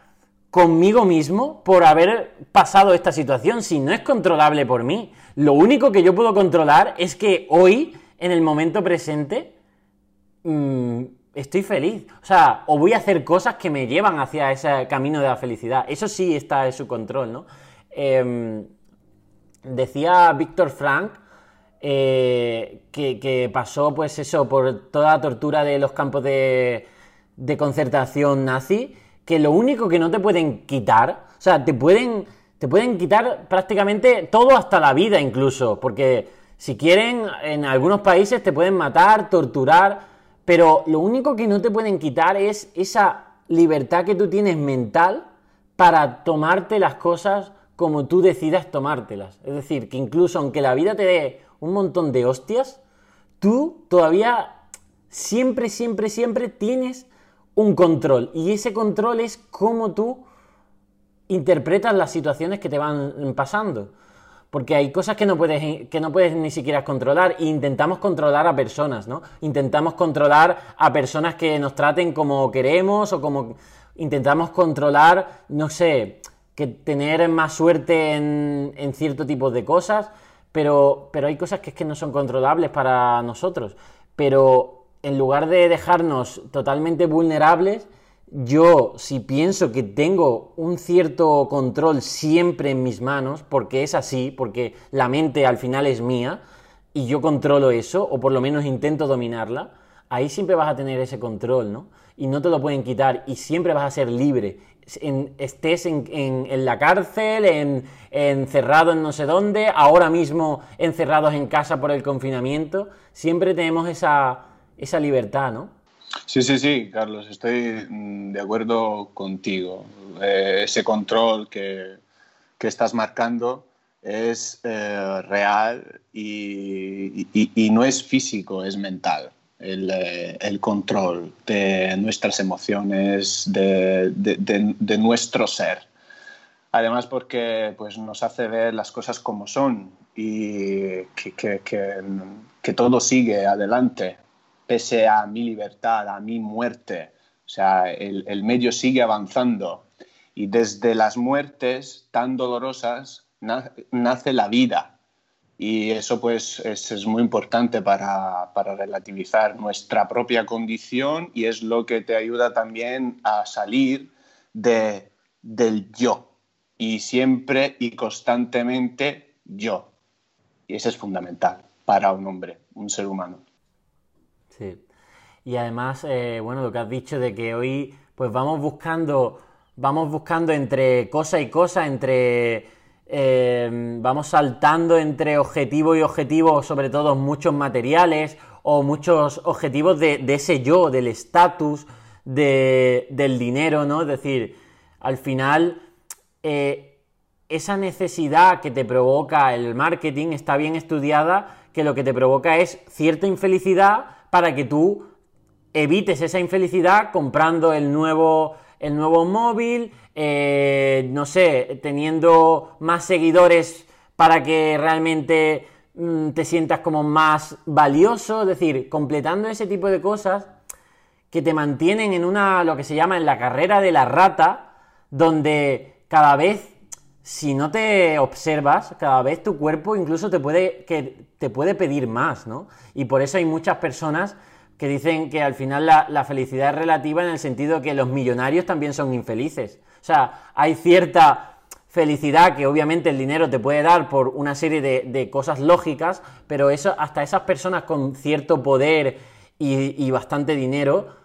conmigo mismo por haber pasado esta situación si no es controlable por mí? Lo único que yo puedo controlar es que hoy, en el momento presente, mm, estoy feliz. O sea, o voy a hacer cosas que me llevan hacia ese camino de la felicidad. Eso sí está en su control, ¿no? Em, decía Víctor Frank eh, que, pasó, pues eso, por toda la tortura de los campos de, concertación nazi, que lo único que no te pueden quitar, o sea, te pueden, te pueden quitar prácticamente todo hasta la vida incluso, porque si quieren, en algunos países te pueden matar, torturar, pero lo único que no te pueden quitar es esa libertad que tú tienes mental para tomarte las cosas como tú decidas tomártelas. Es decir, que incluso aunque la vida te dé un montón de hostias, tú todavía siempre, siempre, siempre tienes un control. Y ese control es cómo tú interpretas las situaciones que te van pasando. Porque hay cosas que no puedes, que no puedes ni siquiera controlar. E intentamos controlar a personas, ¿no? Intentamos controlar a personas que nos traten como queremos o como... Intentamos controlar, no sé, que tener más suerte en, cierto tipo de cosas, pero, pero hay cosas que es que no son controlables para nosotros. Pero en lugar de dejarnos totalmente vulnerables, yo si pienso que tengo un cierto control siempre en mis manos, porque es así, porque la mente al final es mía, y yo controlo eso, o por lo menos intento dominarla, ahí siempre vas a tener ese control, ¿no? Y no te lo pueden quitar, y siempre vas a ser libre estés en, la cárcel, encerrado en no sé dónde, ahora mismo encerrados en casa por el confinamiento, siempre tenemos esa, libertad, ¿no? Sí, sí, sí, Carlos, estoy mm, de acuerdo contigo. Eh, ese control que, estás marcando es eh, real y, no es físico, es mental. Eh, el, control de nuestras emociones, de, nuestro ser. Además porque pues, nos hace ver las cosas como son y que, que, todo sigue adelante, pese a mi libertad, a mi muerte. O sea, el, el medio sigue avanzando y desde las muertes tan dolorosas nace la vida y eso pues es, muy importante para, relativizar nuestra propia condición y es lo que te ayuda también a salir de, del yo. Y siempre y constantemente yo. Y eso es fundamental para un hombre, un ser humano. Sí. Y además, eh, bueno, lo que has dicho de que hoy pues vamos buscando vamos buscando entre cosa y cosa, entre... Eh, vamos saltando entre objetivo y objetivo, sobre todo muchos materiales o muchos objetivos de, ese yo, del estatus, del dinero, ¿no? Es decir, al final, eh, esa necesidad que te provoca el marketing está bien estudiada, que lo que te provoca es cierta infelicidad para que tú evites esa infelicidad comprando el nuevo, el nuevo móvil, eh, no sé, teniendo más seguidores para que realmente mm, te sientas como más valioso, es decir, completando ese tipo de cosas que te mantienen en una, lo que se llama en la carrera de la rata, donde cada vez, si no te observas, cada vez tu cuerpo incluso te puede, que te puede pedir más, ¿no? Y por eso hay muchas personas que dicen que al final la, felicidad es relativa en el sentido que los millonarios también son infelices. O sea, hay cierta felicidad que obviamente el dinero te puede dar por una serie de, cosas lógicas, pero eso, hasta esas personas con cierto poder y bastante dinero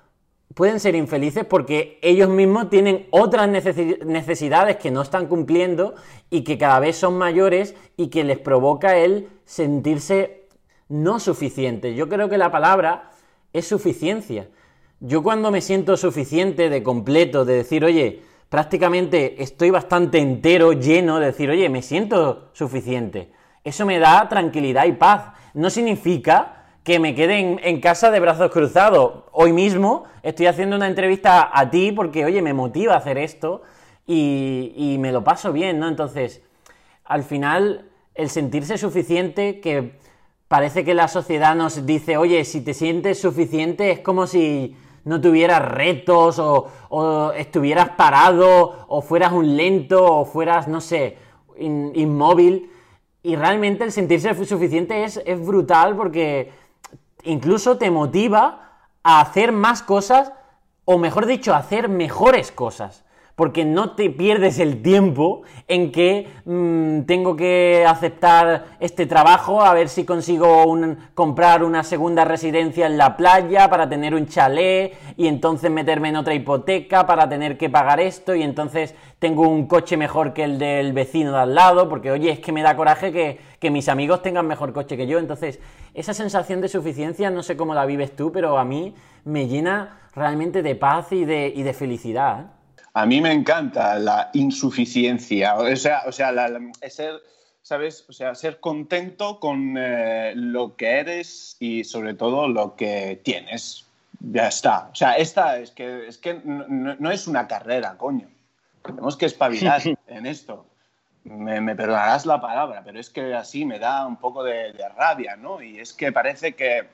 pueden ser infelices porque ellos mismos tienen otras necesidades que no están cumpliendo y que cada vez son mayores y que les provoca el sentirse no suficiente. Yo creo que la palabra es suficiencia. Yo cuando me siento suficiente, de completo, de decir, oye, prácticamente estoy bastante entero, lleno, de decir, oye, me siento suficiente. Eso me da tranquilidad y paz. No significa que me quede en, casa de brazos cruzados. Hoy mismo estoy haciendo una entrevista a ti porque, oye, me motiva a hacer esto y, me lo paso bien, ¿no? Entonces, al final, el sentirse suficiente, que parece que la sociedad nos dice, oye, si te sientes suficiente es como si no tuvieras retos o, estuvieras parado o fueras un lento o fueras, no sé, inmóvil. Y realmente el sentirse suficiente es, es brutal porque incluso te motiva a hacer más cosas, o mejor dicho, a hacer mejores cosas. Porque no te pierdes el tiempo en que mm, tengo que aceptar este trabajo, a ver si consigo comprar una segunda residencia en la playa para tener un chalet y entonces meterme en otra hipoteca para tener que pagar esto y entonces tengo un coche mejor que el del vecino de al lado, porque oye, es que me da coraje que, mis amigos tengan mejor coche que yo. Entonces, esa sensación de suficiencia, no sé cómo la vives tú, pero a mí me llena realmente de paz y de, y de felicidad. ¿eh? A mí me encanta la insuficiencia, o sea, o sea ser, ¿sabes? O sea, ser contento con eh, lo que eres y sobre todo lo que tienes. Ya está. O sea, esta es que, es que no es una carrera, coño. Tenemos que espabilar en esto me, perdonarás la palabra, pero es que así me da un poco de, rabia, ¿no? Y es que parece que,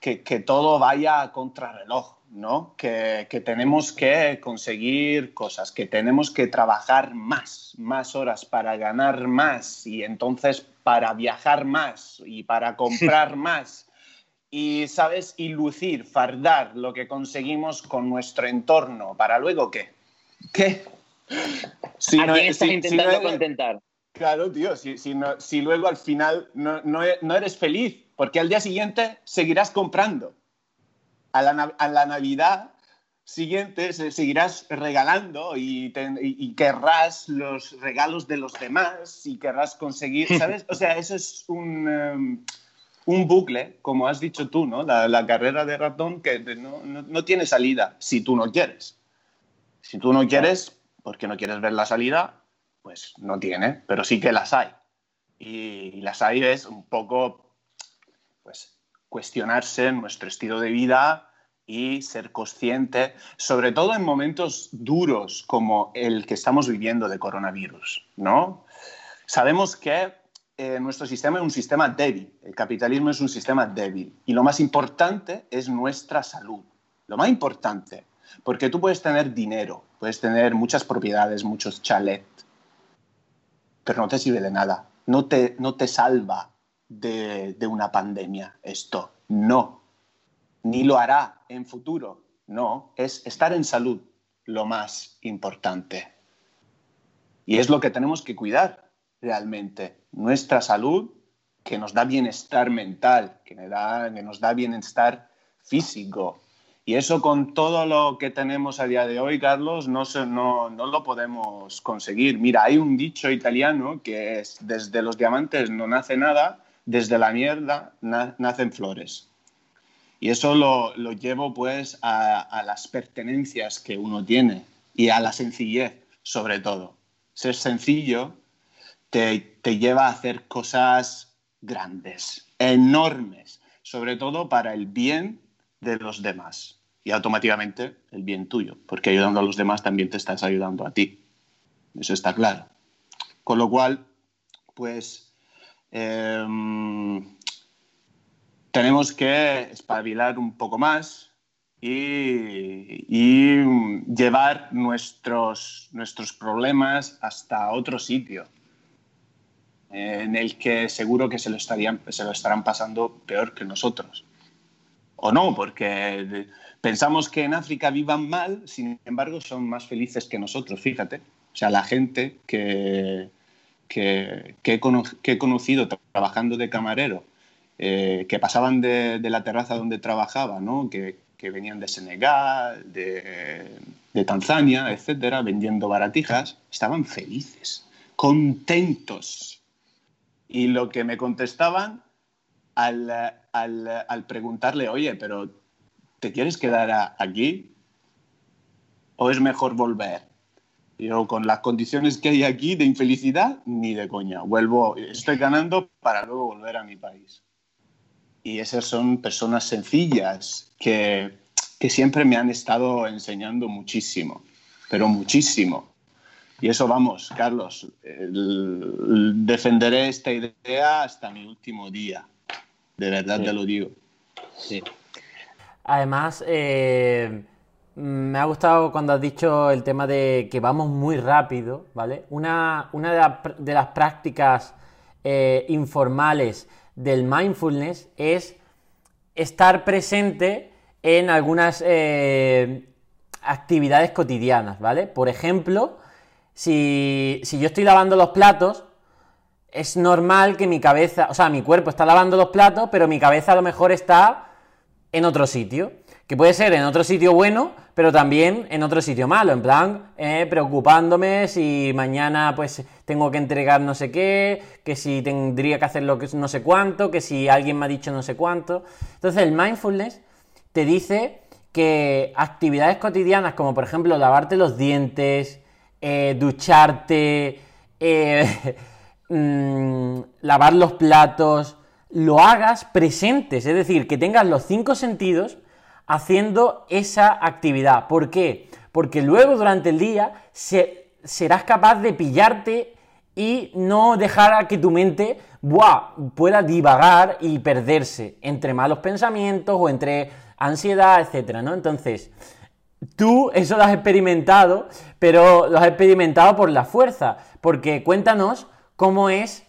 que, todo vaya a contrarreloj, ¿no? Que, que, tenemos que conseguir cosas, que tenemos que trabajar más, más horas para ganar más y entonces para viajar más y para comprar más. Y, ¿sabes? Y lucir, fardar lo que conseguimos con nuestro entorno. ¿Para luego qué? ¿Qué? Si ¿A quién estás intentando contentar? Claro, tío, si, si, luego al final no, eres feliz, porque al día siguiente seguirás comprando. A la, Navidad siguiente seguirás regalando y, querrás los regalos de los demás y querrás conseguir, ¿sabes? O sea, eso es un, um, un bucle, como has dicho tú, ¿no? La, carrera de ratón que no, no tiene salida si tú no quieres. Si tú no quieres, porque no quieres ver la salida, pues no tiene, pero sí que las hay. Y, las hay es un poco, pues, cuestionarse nuestro estilo de vida y ser consciente, sobre todo en momentos duros como el que estamos viviendo de coronavirus, ¿no? Sabemos que eh, nuestro sistema es un sistema débil, el capitalismo es un sistema débil y lo más importante es nuestra salud. Lo más importante porque tú puedes tener dinero, puedes tener muchas propiedades, muchos chalets, pero no te sirve de nada. No te, no te salva de, una pandemia esto. No. Ni lo hará en futuro. No. Es estar en salud lo más importante. Y es lo que tenemos que cuidar realmente. Nuestra salud, que nos da bienestar mental, que nos da bienestar físico, Y eso con todo lo que tenemos a día de hoy, Carlos, no, no, no, lo podemos conseguir. Mira, hay un dicho italiano que es, desde los diamantes no nace nada, desde la mierda nacen flores. Y eso lo, lo llevo pues a, a, las pertenencias que uno tiene y a la sencillez, sobre todo. Ser sencillo te, te lleva a hacer cosas grandes, enormes, sobre todo para el bien de los demás y automáticamente el bien tuyo, porque ayudando a los demás también te estás ayudando a ti. Eso está claro. Con lo cual, pues em, tenemos que espabilar un poco más y, llevar nuestros, nuestros problemas hasta otro sitio en el que seguro que se lo, estarían, se lo estarán pasando peor que nosotros. O no, porque Pensamos que en África vivan mal, sin embargo son más felices que nosotros, fíjate. O sea, la gente que, que, he, conocido trabajando de camarero, eh, que pasaban de, la terraza donde trabajaba, ¿no? que, venían de Senegal, de, Tanzania, etcétera, vendiendo baratijas, estaban felices, contentos. Y lo que me contestaban al, al preguntarle, oye, pero ¿te quieres quedar aquí o es mejor volver? Yo con las condiciones que hay aquí de infelicidad, ni de coña. Vuelvo, estoy ganando para luego volver a mi país. Y esas son personas sencillas que, que siempre me han estado enseñando muchísimo, pero muchísimo. Y eso vamos, Carlos, defenderé esta idea hasta mi último día. De verdad te lo digo. Sí. Además, eh, me ha gustado cuando has dicho el tema de que vamos muy rápido, ¿vale? Una, de, las prácticas eh, informales del mindfulness es estar presente en algunas eh, actividades cotidianas, ¿vale? Por ejemplo, si, si yo estoy lavando los platos, es normal que mi cabeza, o sea, mi cuerpo está lavando los platos, pero mi cabeza a lo mejor está en otro sitio. Que puede ser en otro sitio bueno, pero también en otro sitio malo. En plan, eh, preocupándome si mañana pues tengo que entregar no sé qué, que si tendría que hacer lo que no sé cuánto, que si alguien me ha dicho no sé cuánto. Entonces el mindfulness te dice que actividades cotidianas como por ejemplo lavarte los dientes, eh, ducharte, eh, mm, lavar los platos, lo hagas presentes, es decir, que tengas los cinco sentidos haciendo esa actividad. ¿Por qué? Porque luego durante el día serás capaz de pillarte y no dejar a que tu mente pueda divagar y perderse entre malos pensamientos o entre ansiedad, etcétera, ¿no? Entonces, tú eso lo has experimentado, pero lo has experimentado por la fuerza, porque cuéntanos cómo es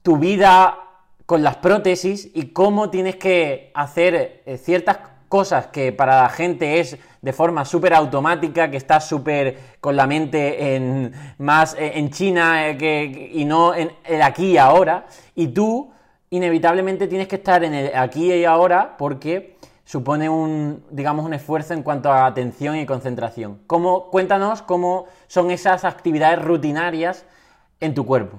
tu vida con las prótesis y cómo tienes que hacer eh, ciertas cosas que para la gente es de forma súper automática, que está súper con la mente en, más eh, en China eh, y no en el aquí y ahora, y tú inevitablemente tienes que estar en el aquí y ahora porque supone un, digamos, un esfuerzo en cuanto a atención y concentración. ¿Cómo, cuéntanos cómo son esas actividades rutinarias en tu cuerpo.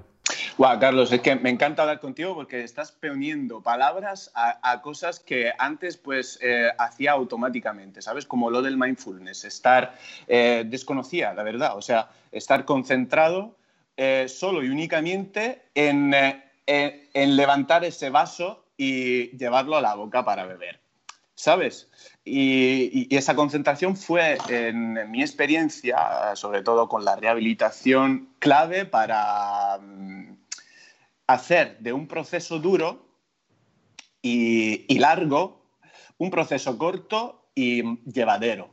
Wow, Carlos, es que me encanta hablar contigo porque estás poniendo palabras a, cosas que antes pues eh, hacía automáticamente, ¿sabes? Como lo del mindfulness, estar eh, desconocida, la verdad, o sea, estar concentrado eh, solo y únicamente en, en, levantar ese vaso y llevarlo a la boca para beber, ¿sabes? Y, esa concentración fue, en, mi experiencia, sobre todo con la rehabilitación, clave para mm, hacer de un proceso duro y, largo un proceso corto y llevadero,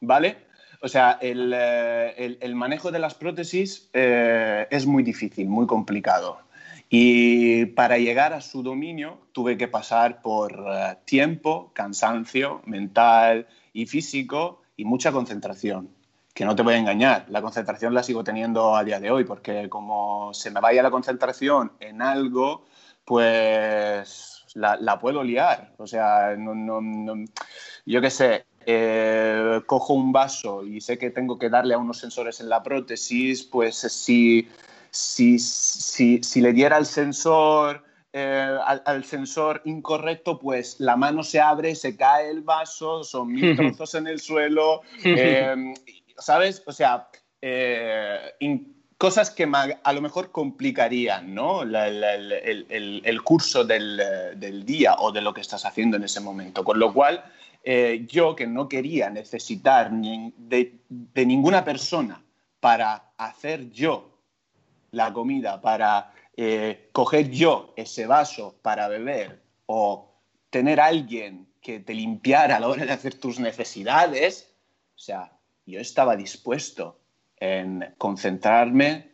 ¿vale? O sea, el, eh, manejo de las prótesis eh, es muy difícil, muy complicado. Y para llegar a su dominio tuve que pasar por eh, tiempo, cansancio mental y físico y mucha concentración. Que no te voy a engañar, la concentración la sigo teniendo a día de hoy, porque como se me vaya la concentración en algo, pues la, puedo liar. O sea, yo qué sé, eh, cojo un vaso y sé que tengo que darle a unos sensores en la prótesis, pues si, si, si, si le diera el sensor eh, al, sensor incorrecto, pues la mano se abre, se cae el vaso, son mil trozos en el suelo, em, ¿sabes? O sea, eh, cosas que a lo mejor complicarían ¿no? el, curso del, día o de lo que estás haciendo en ese momento. Con lo cual, eh, yo que no quería necesitar de, de ninguna persona para hacer yo la comida, para eh, coger yo ese vaso para beber o tener alguien que te limpiara a la hora de hacer tus necesidades, o sea, yo estaba dispuesto en concentrarme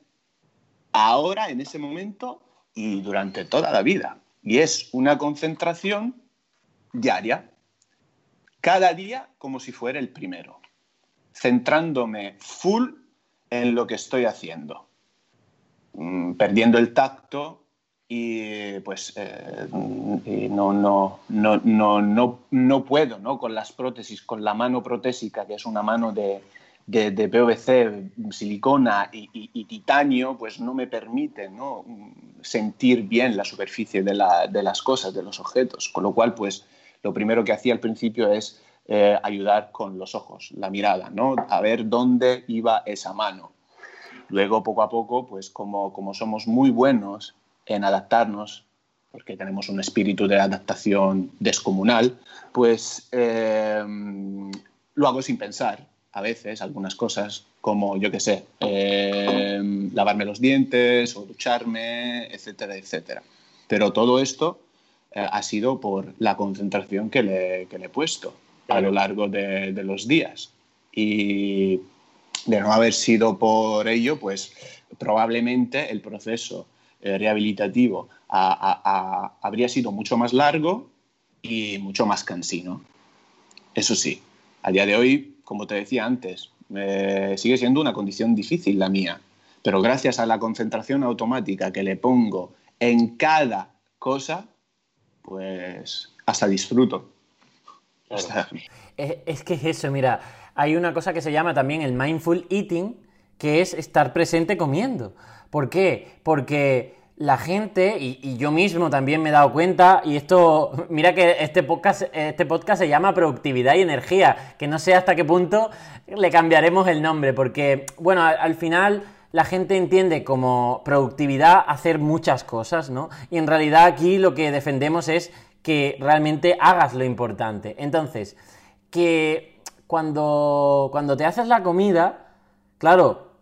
ahora, en ese momento y durante toda la vida. Y es una concentración diaria, cada día como si fuera el primero, centrándome full en lo que estoy haciendo. Mm, perdiendo el tacto y pues eh, no, no, no, no, no, puedo ¿no? con las prótesis, con la mano protésica, que es una mano de, de, PVC, silicona y, titanio, pues no me permite ¿no? sentir bien la superficie de, la, de, las cosas, de los objetos. Con lo cual, pues lo primero que hacía al principio es eh, ayudar con los ojos, la mirada, ¿no? a ver dónde iba esa mano. Luego, poco a poco, pues como, como somos muy buenos en adaptarnos, porque tenemos un espíritu de adaptación descomunal, pues eh, lo hago sin pensar. A veces algunas cosas como, yo qué sé, eh, lavarme los dientes o ducharme, etcétera, etcétera. Pero todo esto eh, ha sido por la concentración que le, que le he puesto a lo largo de, de los días. Y de no haber sido por ello, pues probablemente el proceso eh, rehabilitativo habría sido mucho más largo y mucho más cansino. Eso sí, a día de hoy, como te decía antes, sigue siendo una condición difícil la mía, pero gracias a la concentración automática que le pongo en cada cosa, pues hasta disfruto. Es, que es eso, mira, hay una cosa que se llama también el mindful eating, que es estar presente comiendo. ¿Por qué? Porque la gente, y, yo mismo también me he dado cuenta, y esto, mira que este podcast, este podcast se llama Productividad y Energía, que no sé hasta qué punto le cambiaremos el nombre, porque, bueno, al, final la gente entiende como productividad hacer muchas cosas, ¿no? Y en realidad aquí lo que defendemos es que realmente hagas lo importante. Entonces, que cuando, cuando te haces la comida, claro,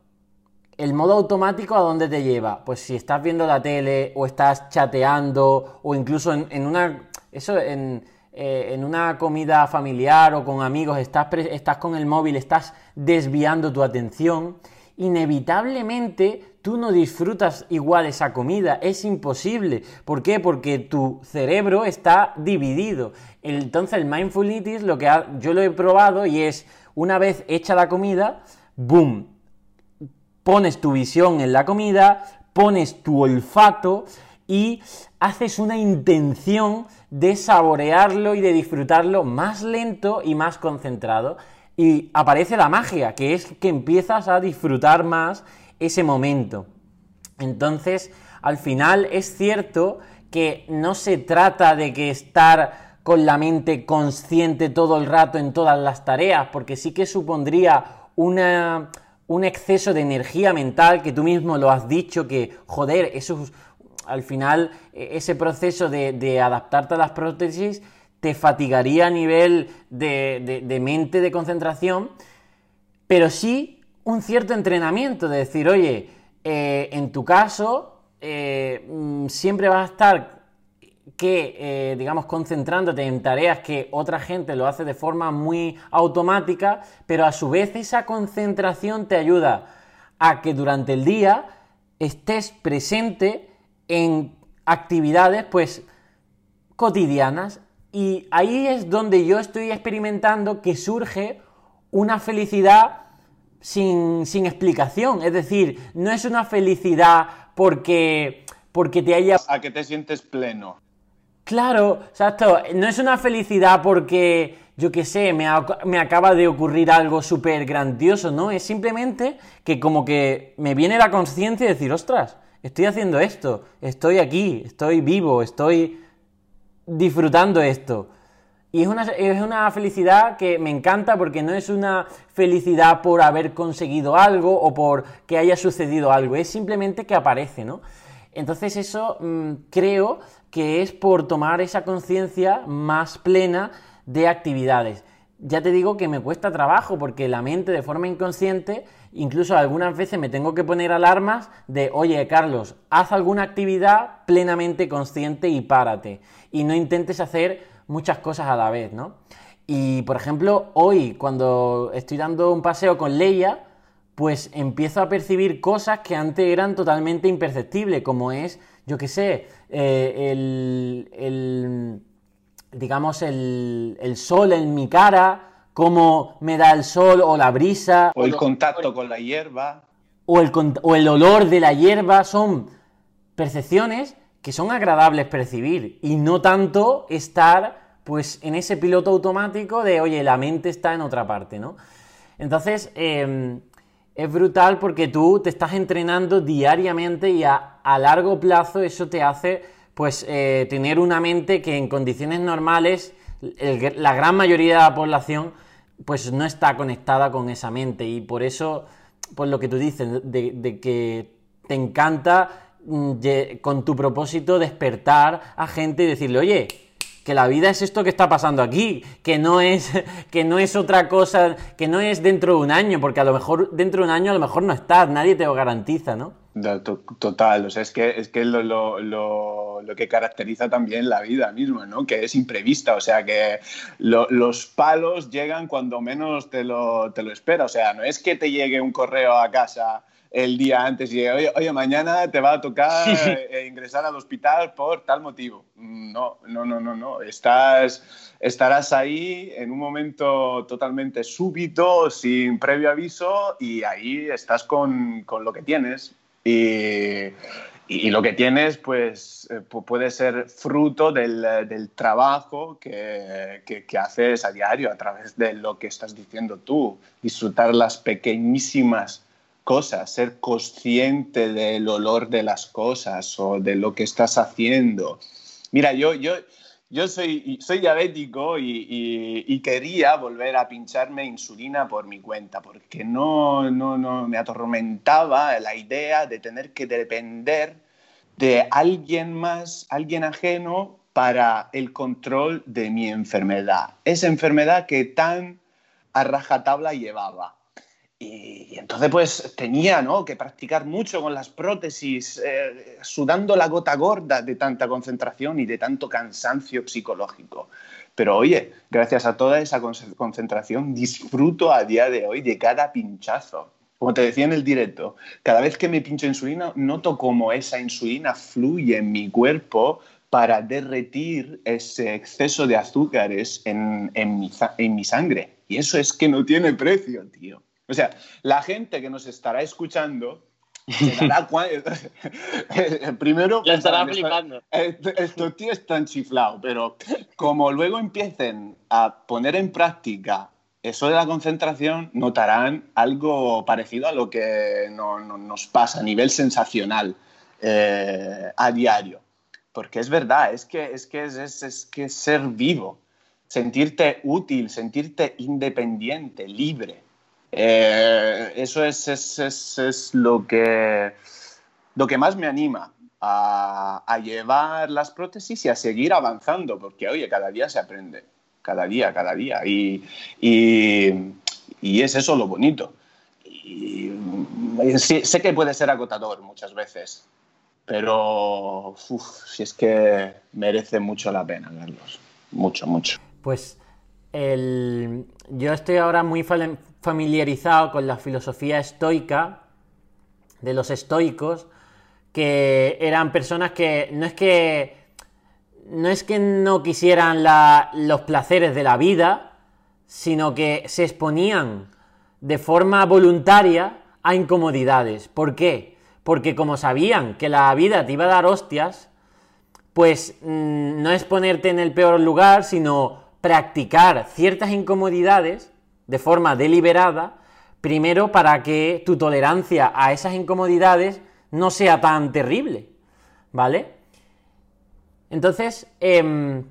el modo automático a dónde te lleva? Pues si estás viendo la tele o estás chateando o incluso en, una eso en, eh, en, una comida familiar o con amigos estás, estás con el móvil, estás desviando tu atención, inevitablemente tú no disfrutas igual esa comida, es imposible. ¿Por qué? Porque tu cerebro está dividido. Entonces el mindful eating, lo que yo lo he probado y es una vez hecha la comida, boom, pones tu visión en la comida, pones tu olfato y haces una intención de saborearlo y de disfrutarlo más lento y más concentrado. Y aparece la magia, que es que empiezas a disfrutar más ese momento. Entonces, al final es cierto que no se trata de que estar con la mente consciente todo el rato en todas las tareas, porque sí que supondría una, un exceso de energía mental, que tú mismo lo has dicho, que joder, eso al final e, ese proceso de, adaptarte a las prótesis te fatigaría a nivel de mente, de concentración, pero sí un cierto entrenamiento de decir, oye, eh, en tu caso, eh, mm, siempre vas a estar que, eh, digamos, concentrándote en tareas que otra gente lo hace de forma muy automática, pero a su vez esa concentración te ayuda a que durante el día estés presente en actividades, pues, cotidianas. Y ahí es donde yo estoy experimentando que surge una felicidad sin, explicación. Es decir, no es una felicidad porque, porque te haya... A que te sientes pleno. Claro, exacto. No es una felicidad porque, yo qué sé, me, me, acaba de ocurrir algo súper grandioso, ¿no? Es simplemente que como que me viene la conciencia de decir, ostras, estoy haciendo esto, estoy aquí, estoy vivo, estoy disfrutando esto. Y es una, es una, felicidad que me encanta porque no es una felicidad por haber conseguido algo o por que haya sucedido algo, es simplemente que aparece, ¿no? Entonces eso mm, creo que es por tomar esa conciencia más plena de actividades. Ya te digo que me cuesta trabajo porque la mente de forma inconsciente, incluso algunas veces me tengo que poner alarmas de, oye Carlos, haz alguna actividad plenamente consciente y párate. Y no intentes hacer muchas cosas a la vez, ¿no? Y por ejemplo, hoy cuando estoy dando un paseo con Leia, pues empiezo a percibir cosas que antes eran totalmente imperceptibles, como es, yo qué sé, eh, el, digamos, el, sol en mi cara, cómo me da el sol o la brisa. O el contacto con la hierba. O el, o el olor de la hierba, son percepciones que son agradables percibir y no tanto estar pues en ese piloto automático de, oye, la mente está en otra parte, ¿no? Entonces, em, es brutal porque tú te estás entrenando diariamente y a, largo plazo eso te hace pues eh, tener una mente que en condiciones normales la gran mayoría de la población pues no está conectada con esa mente y por eso pues lo que tú dices de, de que te encanta mm, con tu propósito despertar a gente y decirle oye que la vida es esto que está pasando aquí, que no es, que no es otra cosa, que no es dentro de un año, porque a lo mejor dentro de un año a lo mejor no estás, nadie te lo garantiza, ¿no? Total, o sea, es que es que lo, lo, lo, lo que caracteriza también la vida misma, ¿no? Que es imprevista, o sea, que los palos llegan cuando menos te lo, te lo espera, o sea, no es que te llegue un correo a casa el día antes y oye, oye, mañana te va a tocar eh, ingresar al hospital por tal motivo. No, no, no, no, no. Estás, estarás ahí en un momento totalmente súbito, sin previo aviso, y ahí estás con, con lo que tienes. Y, y, lo que tienes, pues, eh, puede ser fruto del, del trabajo que, que, que, haces a diario a través de lo que estás diciendo tú. Disfrutar las pequeñísimas cosas, ser consciente del olor de las cosas o de lo que estás haciendo. Mira, yo, yo, yo soy, soy diabético y, quería volver a pincharme insulina por mi cuenta, porque no, no, no me atormentaba la idea de tener que depender de alguien más, alguien ajeno, para el control de mi enfermedad. Esa enfermedad que tan a rajatabla llevaba. Y, entonces pues tenía ¿no? que practicar mucho con las prótesis, eh, sudando la gota gorda de tanta concentración y de tanto cansancio psicológico. Pero oye, gracias a toda esa concentración disfruto a día de hoy de cada pinchazo. Como te decía en el directo, cada vez que me pincho insulina, noto cómo esa insulina fluye en mi cuerpo para derretir ese exceso de azúcares en, en, mi, en mi sangre. Y eso es que no tiene precio, tío. O sea, la gente que nos estará escuchando. Primero. Ya estará flipando. Estos tíos están chiflados, pero como luego empiecen a poner en práctica eso de la concentración, notarán algo parecido a lo que nos pasa a nivel sensacional eh, a diario. Porque es verdad, es que es, que es, es que ser vivo, sentirte útil, sentirte independiente, libre eh, eso es, es, es, lo, que, lo que más me anima a, a, llevar las prótesis y a seguir avanzando, porque oye, cada día se aprende, cada día, cada día. Y, y, y es eso lo bonito. Y, sé que puede ser agotador muchas veces, pero si es que merece mucho la pena, Carlos. Mucho, mucho. Pues el... yo estoy ahora muy familiarizado con la filosofía estoica de los estoicos, que eran personas que no es que no es que no quisieran los placeres de la vida, sino que se exponían de forma voluntaria a incomodidades. ¿Por qué? Porque como sabían que la vida te iba a dar hostias, pues mm, no es ponerte en el peor lugar, sino practicar ciertas incomodidades de forma deliberada, primero para que tu tolerancia a esas incomodidades no sea tan terrible, ¿vale? Entonces, em,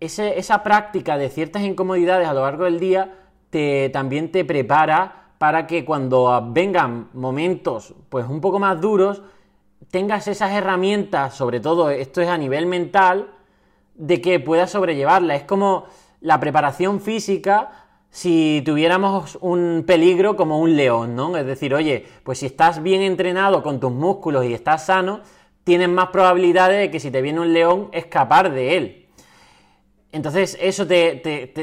esa práctica de ciertas incomodidades a lo largo del día te, también te prepara para que cuando vengan momentos pues un poco más duros, tengas esas herramientas, sobre todo esto es a nivel mental, de que puedas sobrellevarla. Es como la preparación física si tuviéramos un peligro como un león, ¿no? Es decir, oye, pues si estás bien entrenado con tus músculos y estás sano, tienes más probabilidades de que si te viene un león, escapar de él. Entonces, eso te,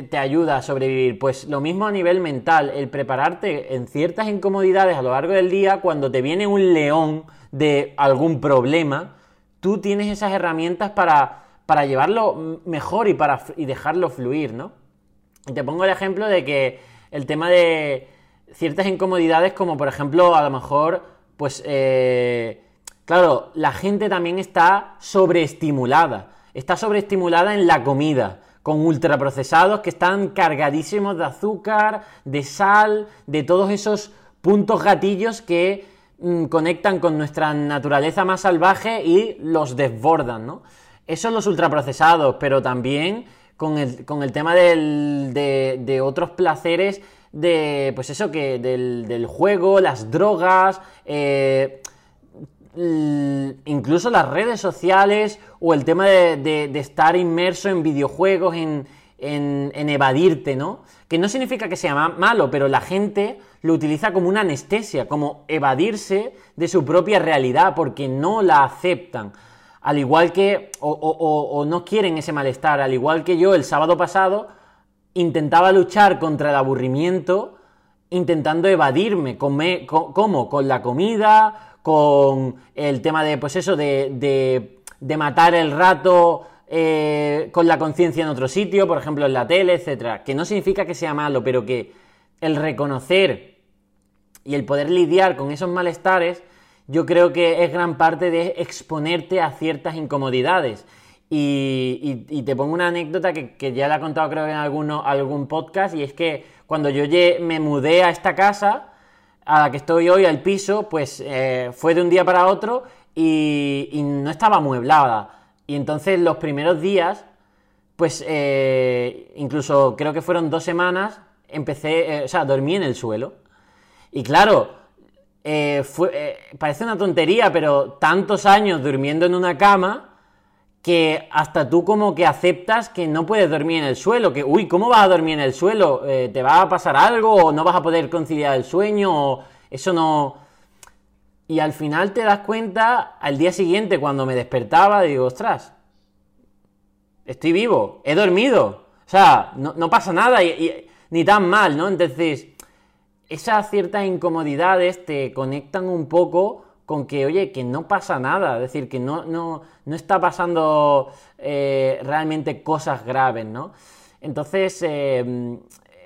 te, ayuda a sobrevivir. Pues lo mismo a nivel mental, el prepararte en ciertas incomodidades a lo largo del día, cuando te viene un león de algún problema, tú tienes esas herramientas para, para llevarlo mejor y, para, y dejarlo fluir, ¿no? Y te pongo el ejemplo de que el tema de ciertas incomodidades, como por ejemplo, a lo mejor, pues, eh, claro, la gente también está sobreestimulada. Está sobreestimulada en la comida, con ultraprocesados que están cargadísimos de azúcar, de sal, de todos esos puntos gatillos que Mm, conectan con nuestra naturaleza más salvaje y los desbordan, ¿no? Eso son los ultraprocesados, pero también con el, tema de, otros placeres de, pues eso, que del, juego, las drogas, eh, incluso las redes sociales o el tema de, estar inmerso en videojuegos, en, en, evadirte, ¿no? Que no significa que sea malo, pero la gente lo utiliza como una anestesia, como evadirse de su propia realidad, porque no la aceptan. Al igual que, o, no quieren ese malestar, al igual que yo el sábado pasado intentaba luchar contra el aburrimiento, intentando evadirme, ¿cómo? Con la comida, con el tema de, pues eso, de, de matar el rato eh, con la conciencia en otro sitio, por ejemplo en la tele, etcétera. Que no significa que sea malo, pero que el reconocer y el poder lidiar con esos malestares, yo creo que es gran parte de exponerte a ciertas incomodidades. Y, te pongo una anécdota que, ya la he contado creo en alguno, algún podcast, y es que cuando yo me mudé a esta casa, a la que estoy hoy, al piso, pues eh, fue de un día para otro y, y no estaba amueblada. Y entonces los primeros días, pues eh, incluso creo que fueron dos semanas, empecé, eh, o sea, dormí en el suelo. Y claro, eh, parece una tontería, pero tantos años durmiendo en una cama que hasta tú como que aceptas que no puedes dormir en el suelo, que, uy, ¿cómo vas a dormir en el suelo? ¿Te va a pasar algo o no vas a poder conciliar el sueño? O eso no, y al final te das cuenta, al día siguiente, cuando me despertaba, digo, ostras, estoy vivo, he dormido. O sea, no, pasa nada ni tan mal, ¿no? Entonces, esas ciertas incomodidades te conectan un poco con que, oye, que no pasa nada, es decir, que no, no, no está pasando eh, realmente cosas graves, ¿no? Entonces, eh,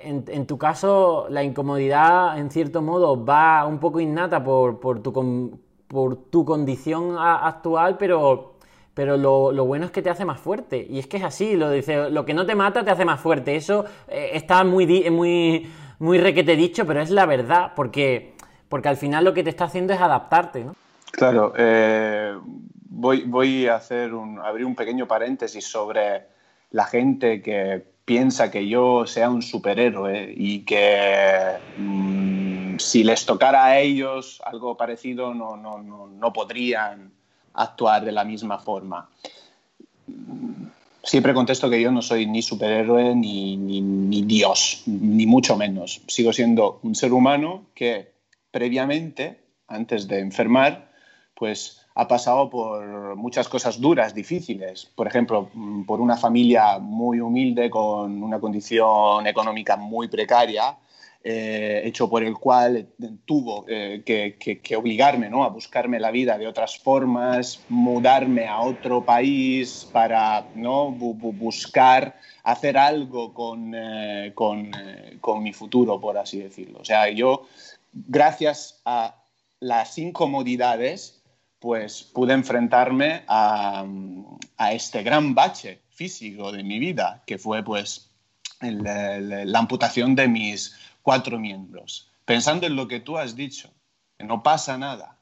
en, tu caso, la incomodidad, en cierto modo, va un poco innata por, tu, por tu condición actual, pero, pero lo, bueno es que te hace más fuerte. Y es que es así, lo, dice, lo que no te mata te hace más fuerte. Eso eh, está muy, muy, muy requete dicho, pero es la verdad, porque, porque al final lo que te está haciendo es adaptarte, ¿no? Claro, eh, voy, voy a hacer un, abrir un pequeño paréntesis sobre la gente que piensa que yo sea un superhéroe y que mm, si les tocara a ellos algo parecido no, no, no, podrían actuar de la misma forma. Siempre contesto que yo no soy ni superhéroe ni, ni, ni Dios, ni mucho menos. Sigo siendo un ser humano que previamente, antes de enfermar, pues ha pasado por muchas cosas duras, difíciles. Por ejemplo, mm, por una familia muy humilde con una condición económica muy precaria, eh, hecho por el cual tuvo eh, que, obligarme ¿no? a buscarme la vida de otras formas, mudarme a otro país para ¿no? buscar hacer algo con, eh, con, con mi futuro, por así decirlo. O sea, yo, gracias a las incomodidades, pues pude enfrentarme a, este gran bache físico de mi vida, que fue pues la amputación de mis cuatro miembros. Pensando en lo que tú has dicho, que no pasa nada,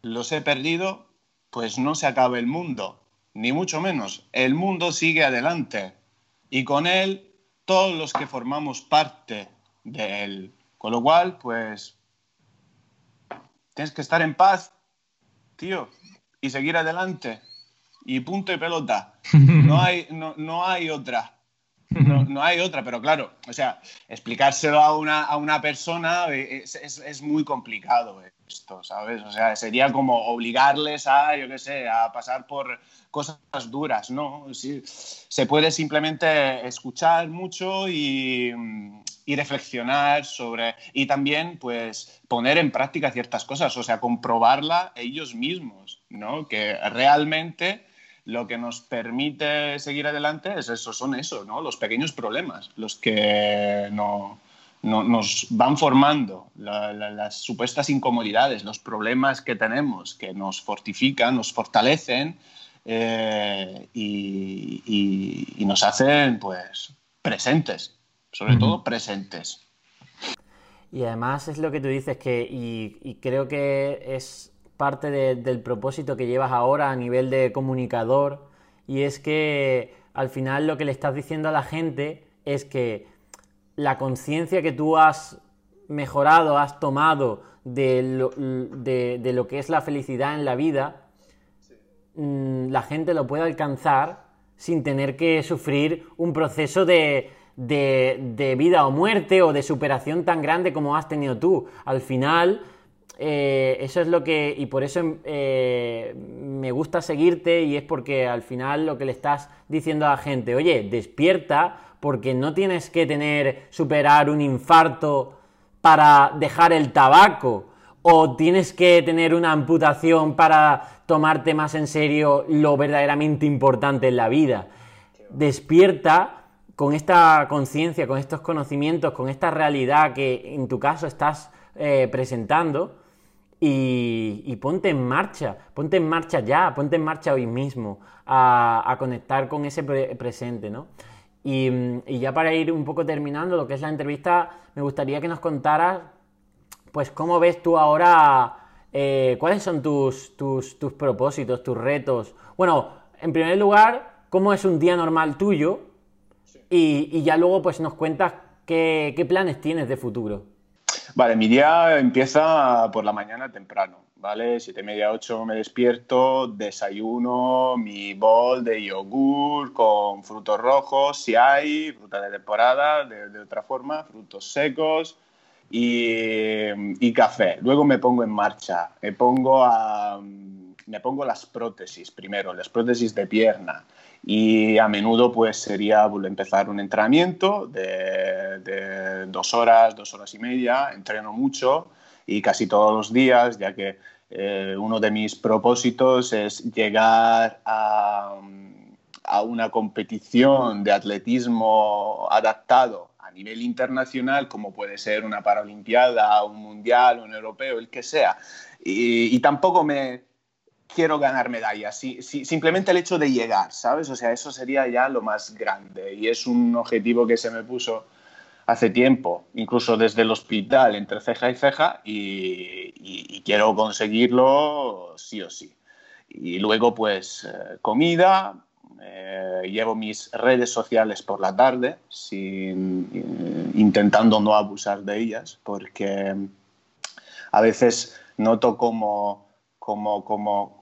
los he perdido, pues no se acaba el mundo, ni mucho menos. El mundo sigue adelante y con él todos los que formamos parte de él. Con lo cual, pues, tienes que estar en paz, tío, y seguir adelante. Y punto y pelota. No hay, no, hay otra. No, hay otra, pero claro, o sea, explicárselo a una, a una persona es, es, muy complicado esto, ¿sabes? O sea, sería como obligarles a, yo qué sé, a pasar por cosas duras, ¿no? Sí, se puede simplemente escuchar mucho y, y reflexionar sobre y también pues poner en práctica ciertas cosas, o sea, comprobarla ellos mismos, ¿no? Que realmente lo que nos permite seguir adelante es eso, son eso, ¿no? Los pequeños problemas, los que no, nos van formando, las supuestas incomodidades, los problemas que tenemos, que nos fortifican, nos fortalecen eh, y, y, nos hacen pues presentes sobre todo presentes. Y además es lo que tú dices, que, y, creo que es parte del propósito que llevas ahora a nivel de comunicador, y es que al final lo que le estás diciendo a la gente es que la conciencia que tú has mejorado, has tomado de lo, de, lo, que es la felicidad en la vida, mm, la gente lo puede alcanzar sin tener que sufrir un proceso de, de, vida o muerte o de superación tan grande como has tenido tú. Al final, eh, eso es lo que, y por eso eh, me gusta seguirte y es porque al final lo que le estás diciendo a la gente, oye, despierta porque no tienes que tener, superar un infarto para dejar el tabaco o tienes que tener una amputación para tomarte más en serio lo verdaderamente importante en la vida. Despierta con esta conciencia, con estos conocimientos, con esta realidad que en tu caso estás eh, presentando y, ponte en marcha, ponte en marcha ya, ponte en marcha hoy mismo a, conectar con ese presente, ¿no? Y, ya para ir un poco terminando lo que es la entrevista, me gustaría que nos contaras, pues, cómo ves tú ahora, eh, cuáles son tus, tus, tus propósitos, tus retos. Bueno, en primer lugar, cómo es un día normal tuyo y, ya luego pues nos cuentas qué, planes tienes de futuro. Vale, mi día empieza por la mañana temprano, ¿vale? Siete y media, ocho me despierto, desayuno mi bol de yogur con frutos rojos, si hay, fruta de temporada, de, otra forma, frutos secos y, y, café. Luego me pongo en marcha, me pongo, a, me pongo las prótesis primero, las prótesis de pierna y a menudo pues sería empezar un entrenamiento de, dos horas, dos horas y media, entreno mucho y casi todos los días, ya que eh, uno de mis propósitos es llegar a, a una competición de atletismo adaptado a nivel internacional, como puede ser una Paralimpiada, un Mundial, un Europeo, el que sea. y tampoco me, quiero ganar medallas, simplemente el hecho de llegar, ¿sabes? O sea, eso sería ya lo más grande y es un objetivo que se me puso hace tiempo, incluso desde el hospital, entre ceja y ceja, y, quiero conseguirlo sí o sí. Y luego, pues, eh, comida, eh, llevo mis redes sociales por la tarde, sin, eh, intentando no abusar de ellas, porque a veces noto como, como, como,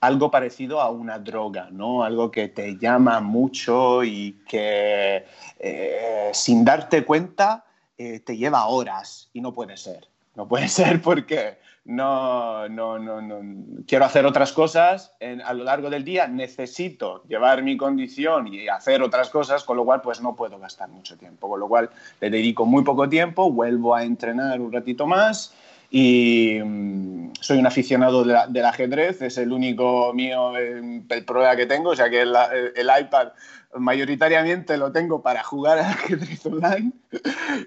algo parecido a una droga, ¿no? Algo que te llama mucho y que eh, sin darte cuenta eh, te lleva horas y no puede ser. No puede ser porque no, no, no, no. quiero hacer otras cosas a lo largo del día, necesito llevar mi condición y hacer otras cosas, con lo cual pues no puedo gastar mucho tiempo, con lo cual le dedico muy poco tiempo, vuelvo a entrenar un ratito más y mm, soy un aficionado del ajedrez, es el único mío, el, problema que tengo, o sea que el, iPad mayoritariamente lo tengo para jugar al ajedrez online.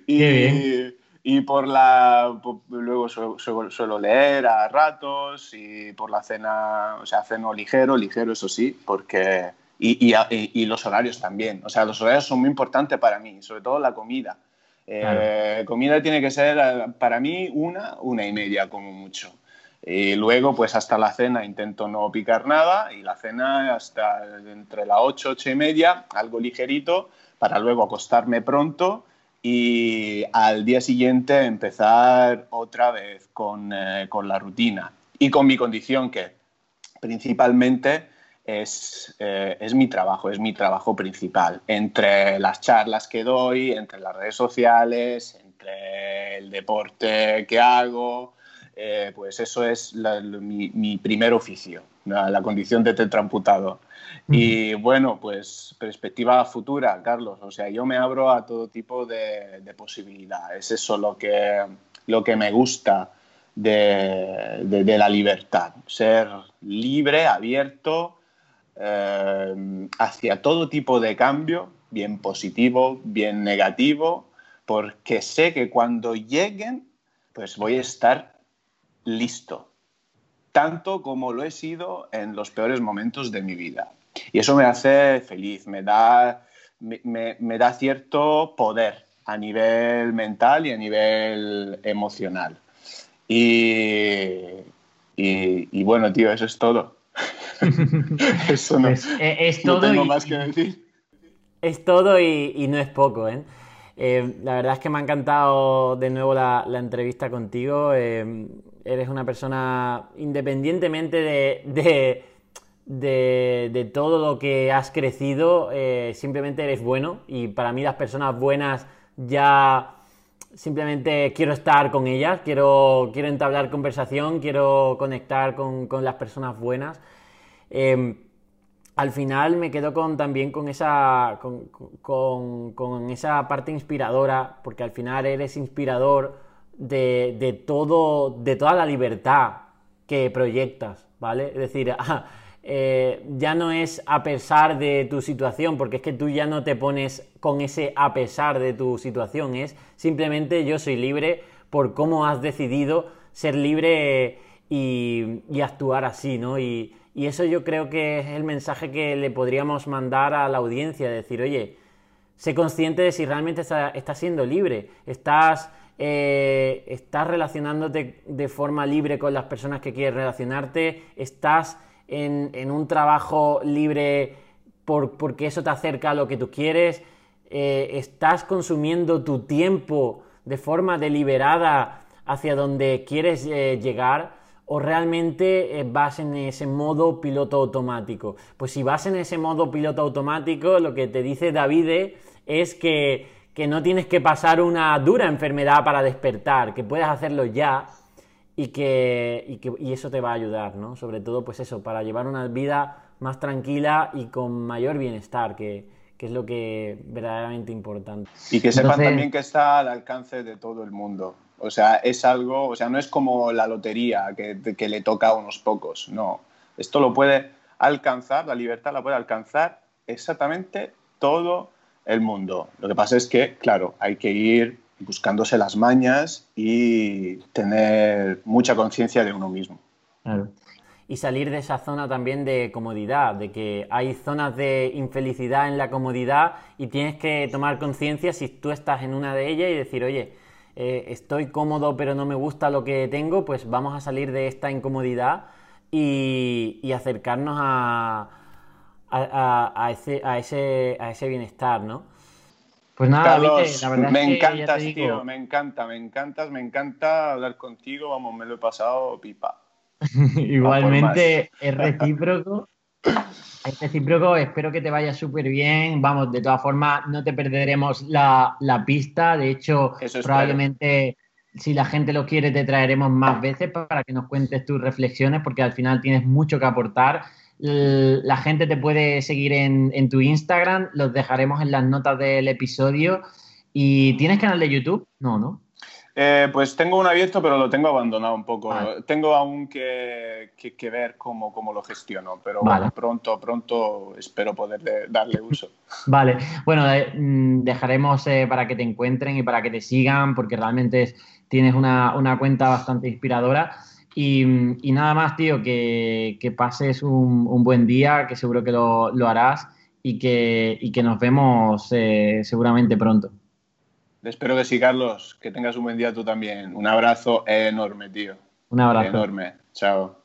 y, y por la luego suelo, leer a ratos y por la cena, o sea, ceno ligero, ligero eso sí, porque y, y, los horarios también, o sea, los horarios son muy importantes para mí, sobre todo la comida. Eh, comida tiene que ser para mí una, una y media como mucho. Y luego, pues hasta la cena intento no picar nada y la cena hasta entre las 8, 8 y media, algo ligerito, para luego acostarme pronto y al día siguiente empezar otra vez con, eh, con la rutina y con mi condición que principalmente es, eh, es, mi trabajo, es mi trabajo principal. Entre las charlas que doy, entre las redes sociales, entre el deporte que hago, eh, pues eso es mi, mi, primer oficio, la, condición de tetramputado. Y bueno, pues perspectiva futura, Carlos. O sea, yo me abro a todo tipo de, de posibilidades. Es eso lo que, lo que me gusta de, de, la libertad. Ser libre, abierto eh, hacia todo tipo de cambio, bien positivo, bien negativo, porque sé que cuando lleguen, pues voy a estar listo, tanto como lo he sido en los peores momentos de mi vida. Y eso me hace feliz, me da, me, da cierto poder a nivel mental y a nivel emocional. Y, y, bueno, tío, eso es todo. eso no, pues, eh, es, todo tengo más que decir. Es todo y, no es poco, ¿eh? ¿eh? la verdad es que me ha encantado de nuevo la, entrevista contigo. Eh, eres una persona, independientemente de de, todo lo que has crecido, eh, simplemente eres bueno y para mí las personas buenas ya simplemente quiero estar con ellas, quiero, quiero entablar conversación, quiero conectar con, las personas buenas. Em, al final me quedo con, también con esa, con, esa parte inspiradora, porque al final eres inspirador de, todo, de toda la libertad que proyectas, ¿vale? Es decir, Eh, ya no es a pesar de tu situación, porque es que tú ya no te pones con ese a pesar de tu situación, es simplemente yo soy libre por cómo has decidido ser libre y, actuar así, ¿no? Eso yo creo que es el mensaje que le podríamos mandar a la audiencia, decir, oye, sé consciente de si realmente estás siendo libre, estás... Eh, estás relacionándote de forma libre con las personas que quieres relacionarte, estás en, un trabajo libre porque eso te acerca a lo que tú quieres, eh, estás consumiendo tu tiempo de forma deliberada hacia donde quieres eh, llegar o realmente eh, vas en ese modo piloto automático. Pues si vas en ese modo piloto automático, lo que te dice David es que, que no tienes que pasar una dura enfermedad para despertar, que puedes hacerlo ya y que, y eso te va a ayudar, ¿no? Sobre todo, pues eso, para llevar una vida más tranquila y con mayor bienestar, que, es lo que verdaderamente importante. Y que sepan también que está al alcance de todo el mundo. O sea, es algo, o sea, no es como la lotería que, le toca a unos pocos, no. Esto lo puede alcanzar, la libertad la puede alcanzar exactamente todo el mundo. Lo que pasa es que, claro, hay que ir buscándose las mañas y tener mucha conciencia de uno mismo. Y salir de esa zona también de comodidad, de que hay zonas de infelicidad en la comodidad y tienes que tomar conciencia si tú estás en una de ellas y decir, oye, eh, estoy cómodo pero no me gusta lo que tengo, pues vamos a salir de esta incomodidad y, acercarnos a, a, ese, a, ese, a ese bienestar, ¿no? Pues nada, la verdad me encantas, tío, me encanta, me encantas, me encanta hablar contigo, vamos, me lo he pasado pipa. Igualmente es recíproco. Es recíproco, espero que te vaya súper bien. Vamos, de todas formas, no te perderemos la, pista. De hecho, probablemente si la gente lo quiere, te traeremos más veces para que nos cuentes tus reflexiones, porque al final tienes mucho que aportar la gente te puede seguir en, tu Instagram, los dejaremos en las notas del episodio. ¿Y tienes canal de YouTube? No, ¿no? Eh, pues tengo un abierto, pero lo tengo abandonado un poco. Tengo aún que, ver cómo, cómo, lo gestiono, pero pronto, pronto espero poder darle uso. Vale, bueno, eh, mm, dejaremos eh, para que te encuentren y para que te sigan, porque realmente tienes una, cuenta bastante inspiradora. Y, nada más, tío, que, pases un, buen día, que seguro que lo, harás y que, y que nos vemos seguramente pronto. Espero que sí, Carlos. Que tengas un buen día tú también. Un abrazo enorme, tío. Un abrazo. Enorme. Chao.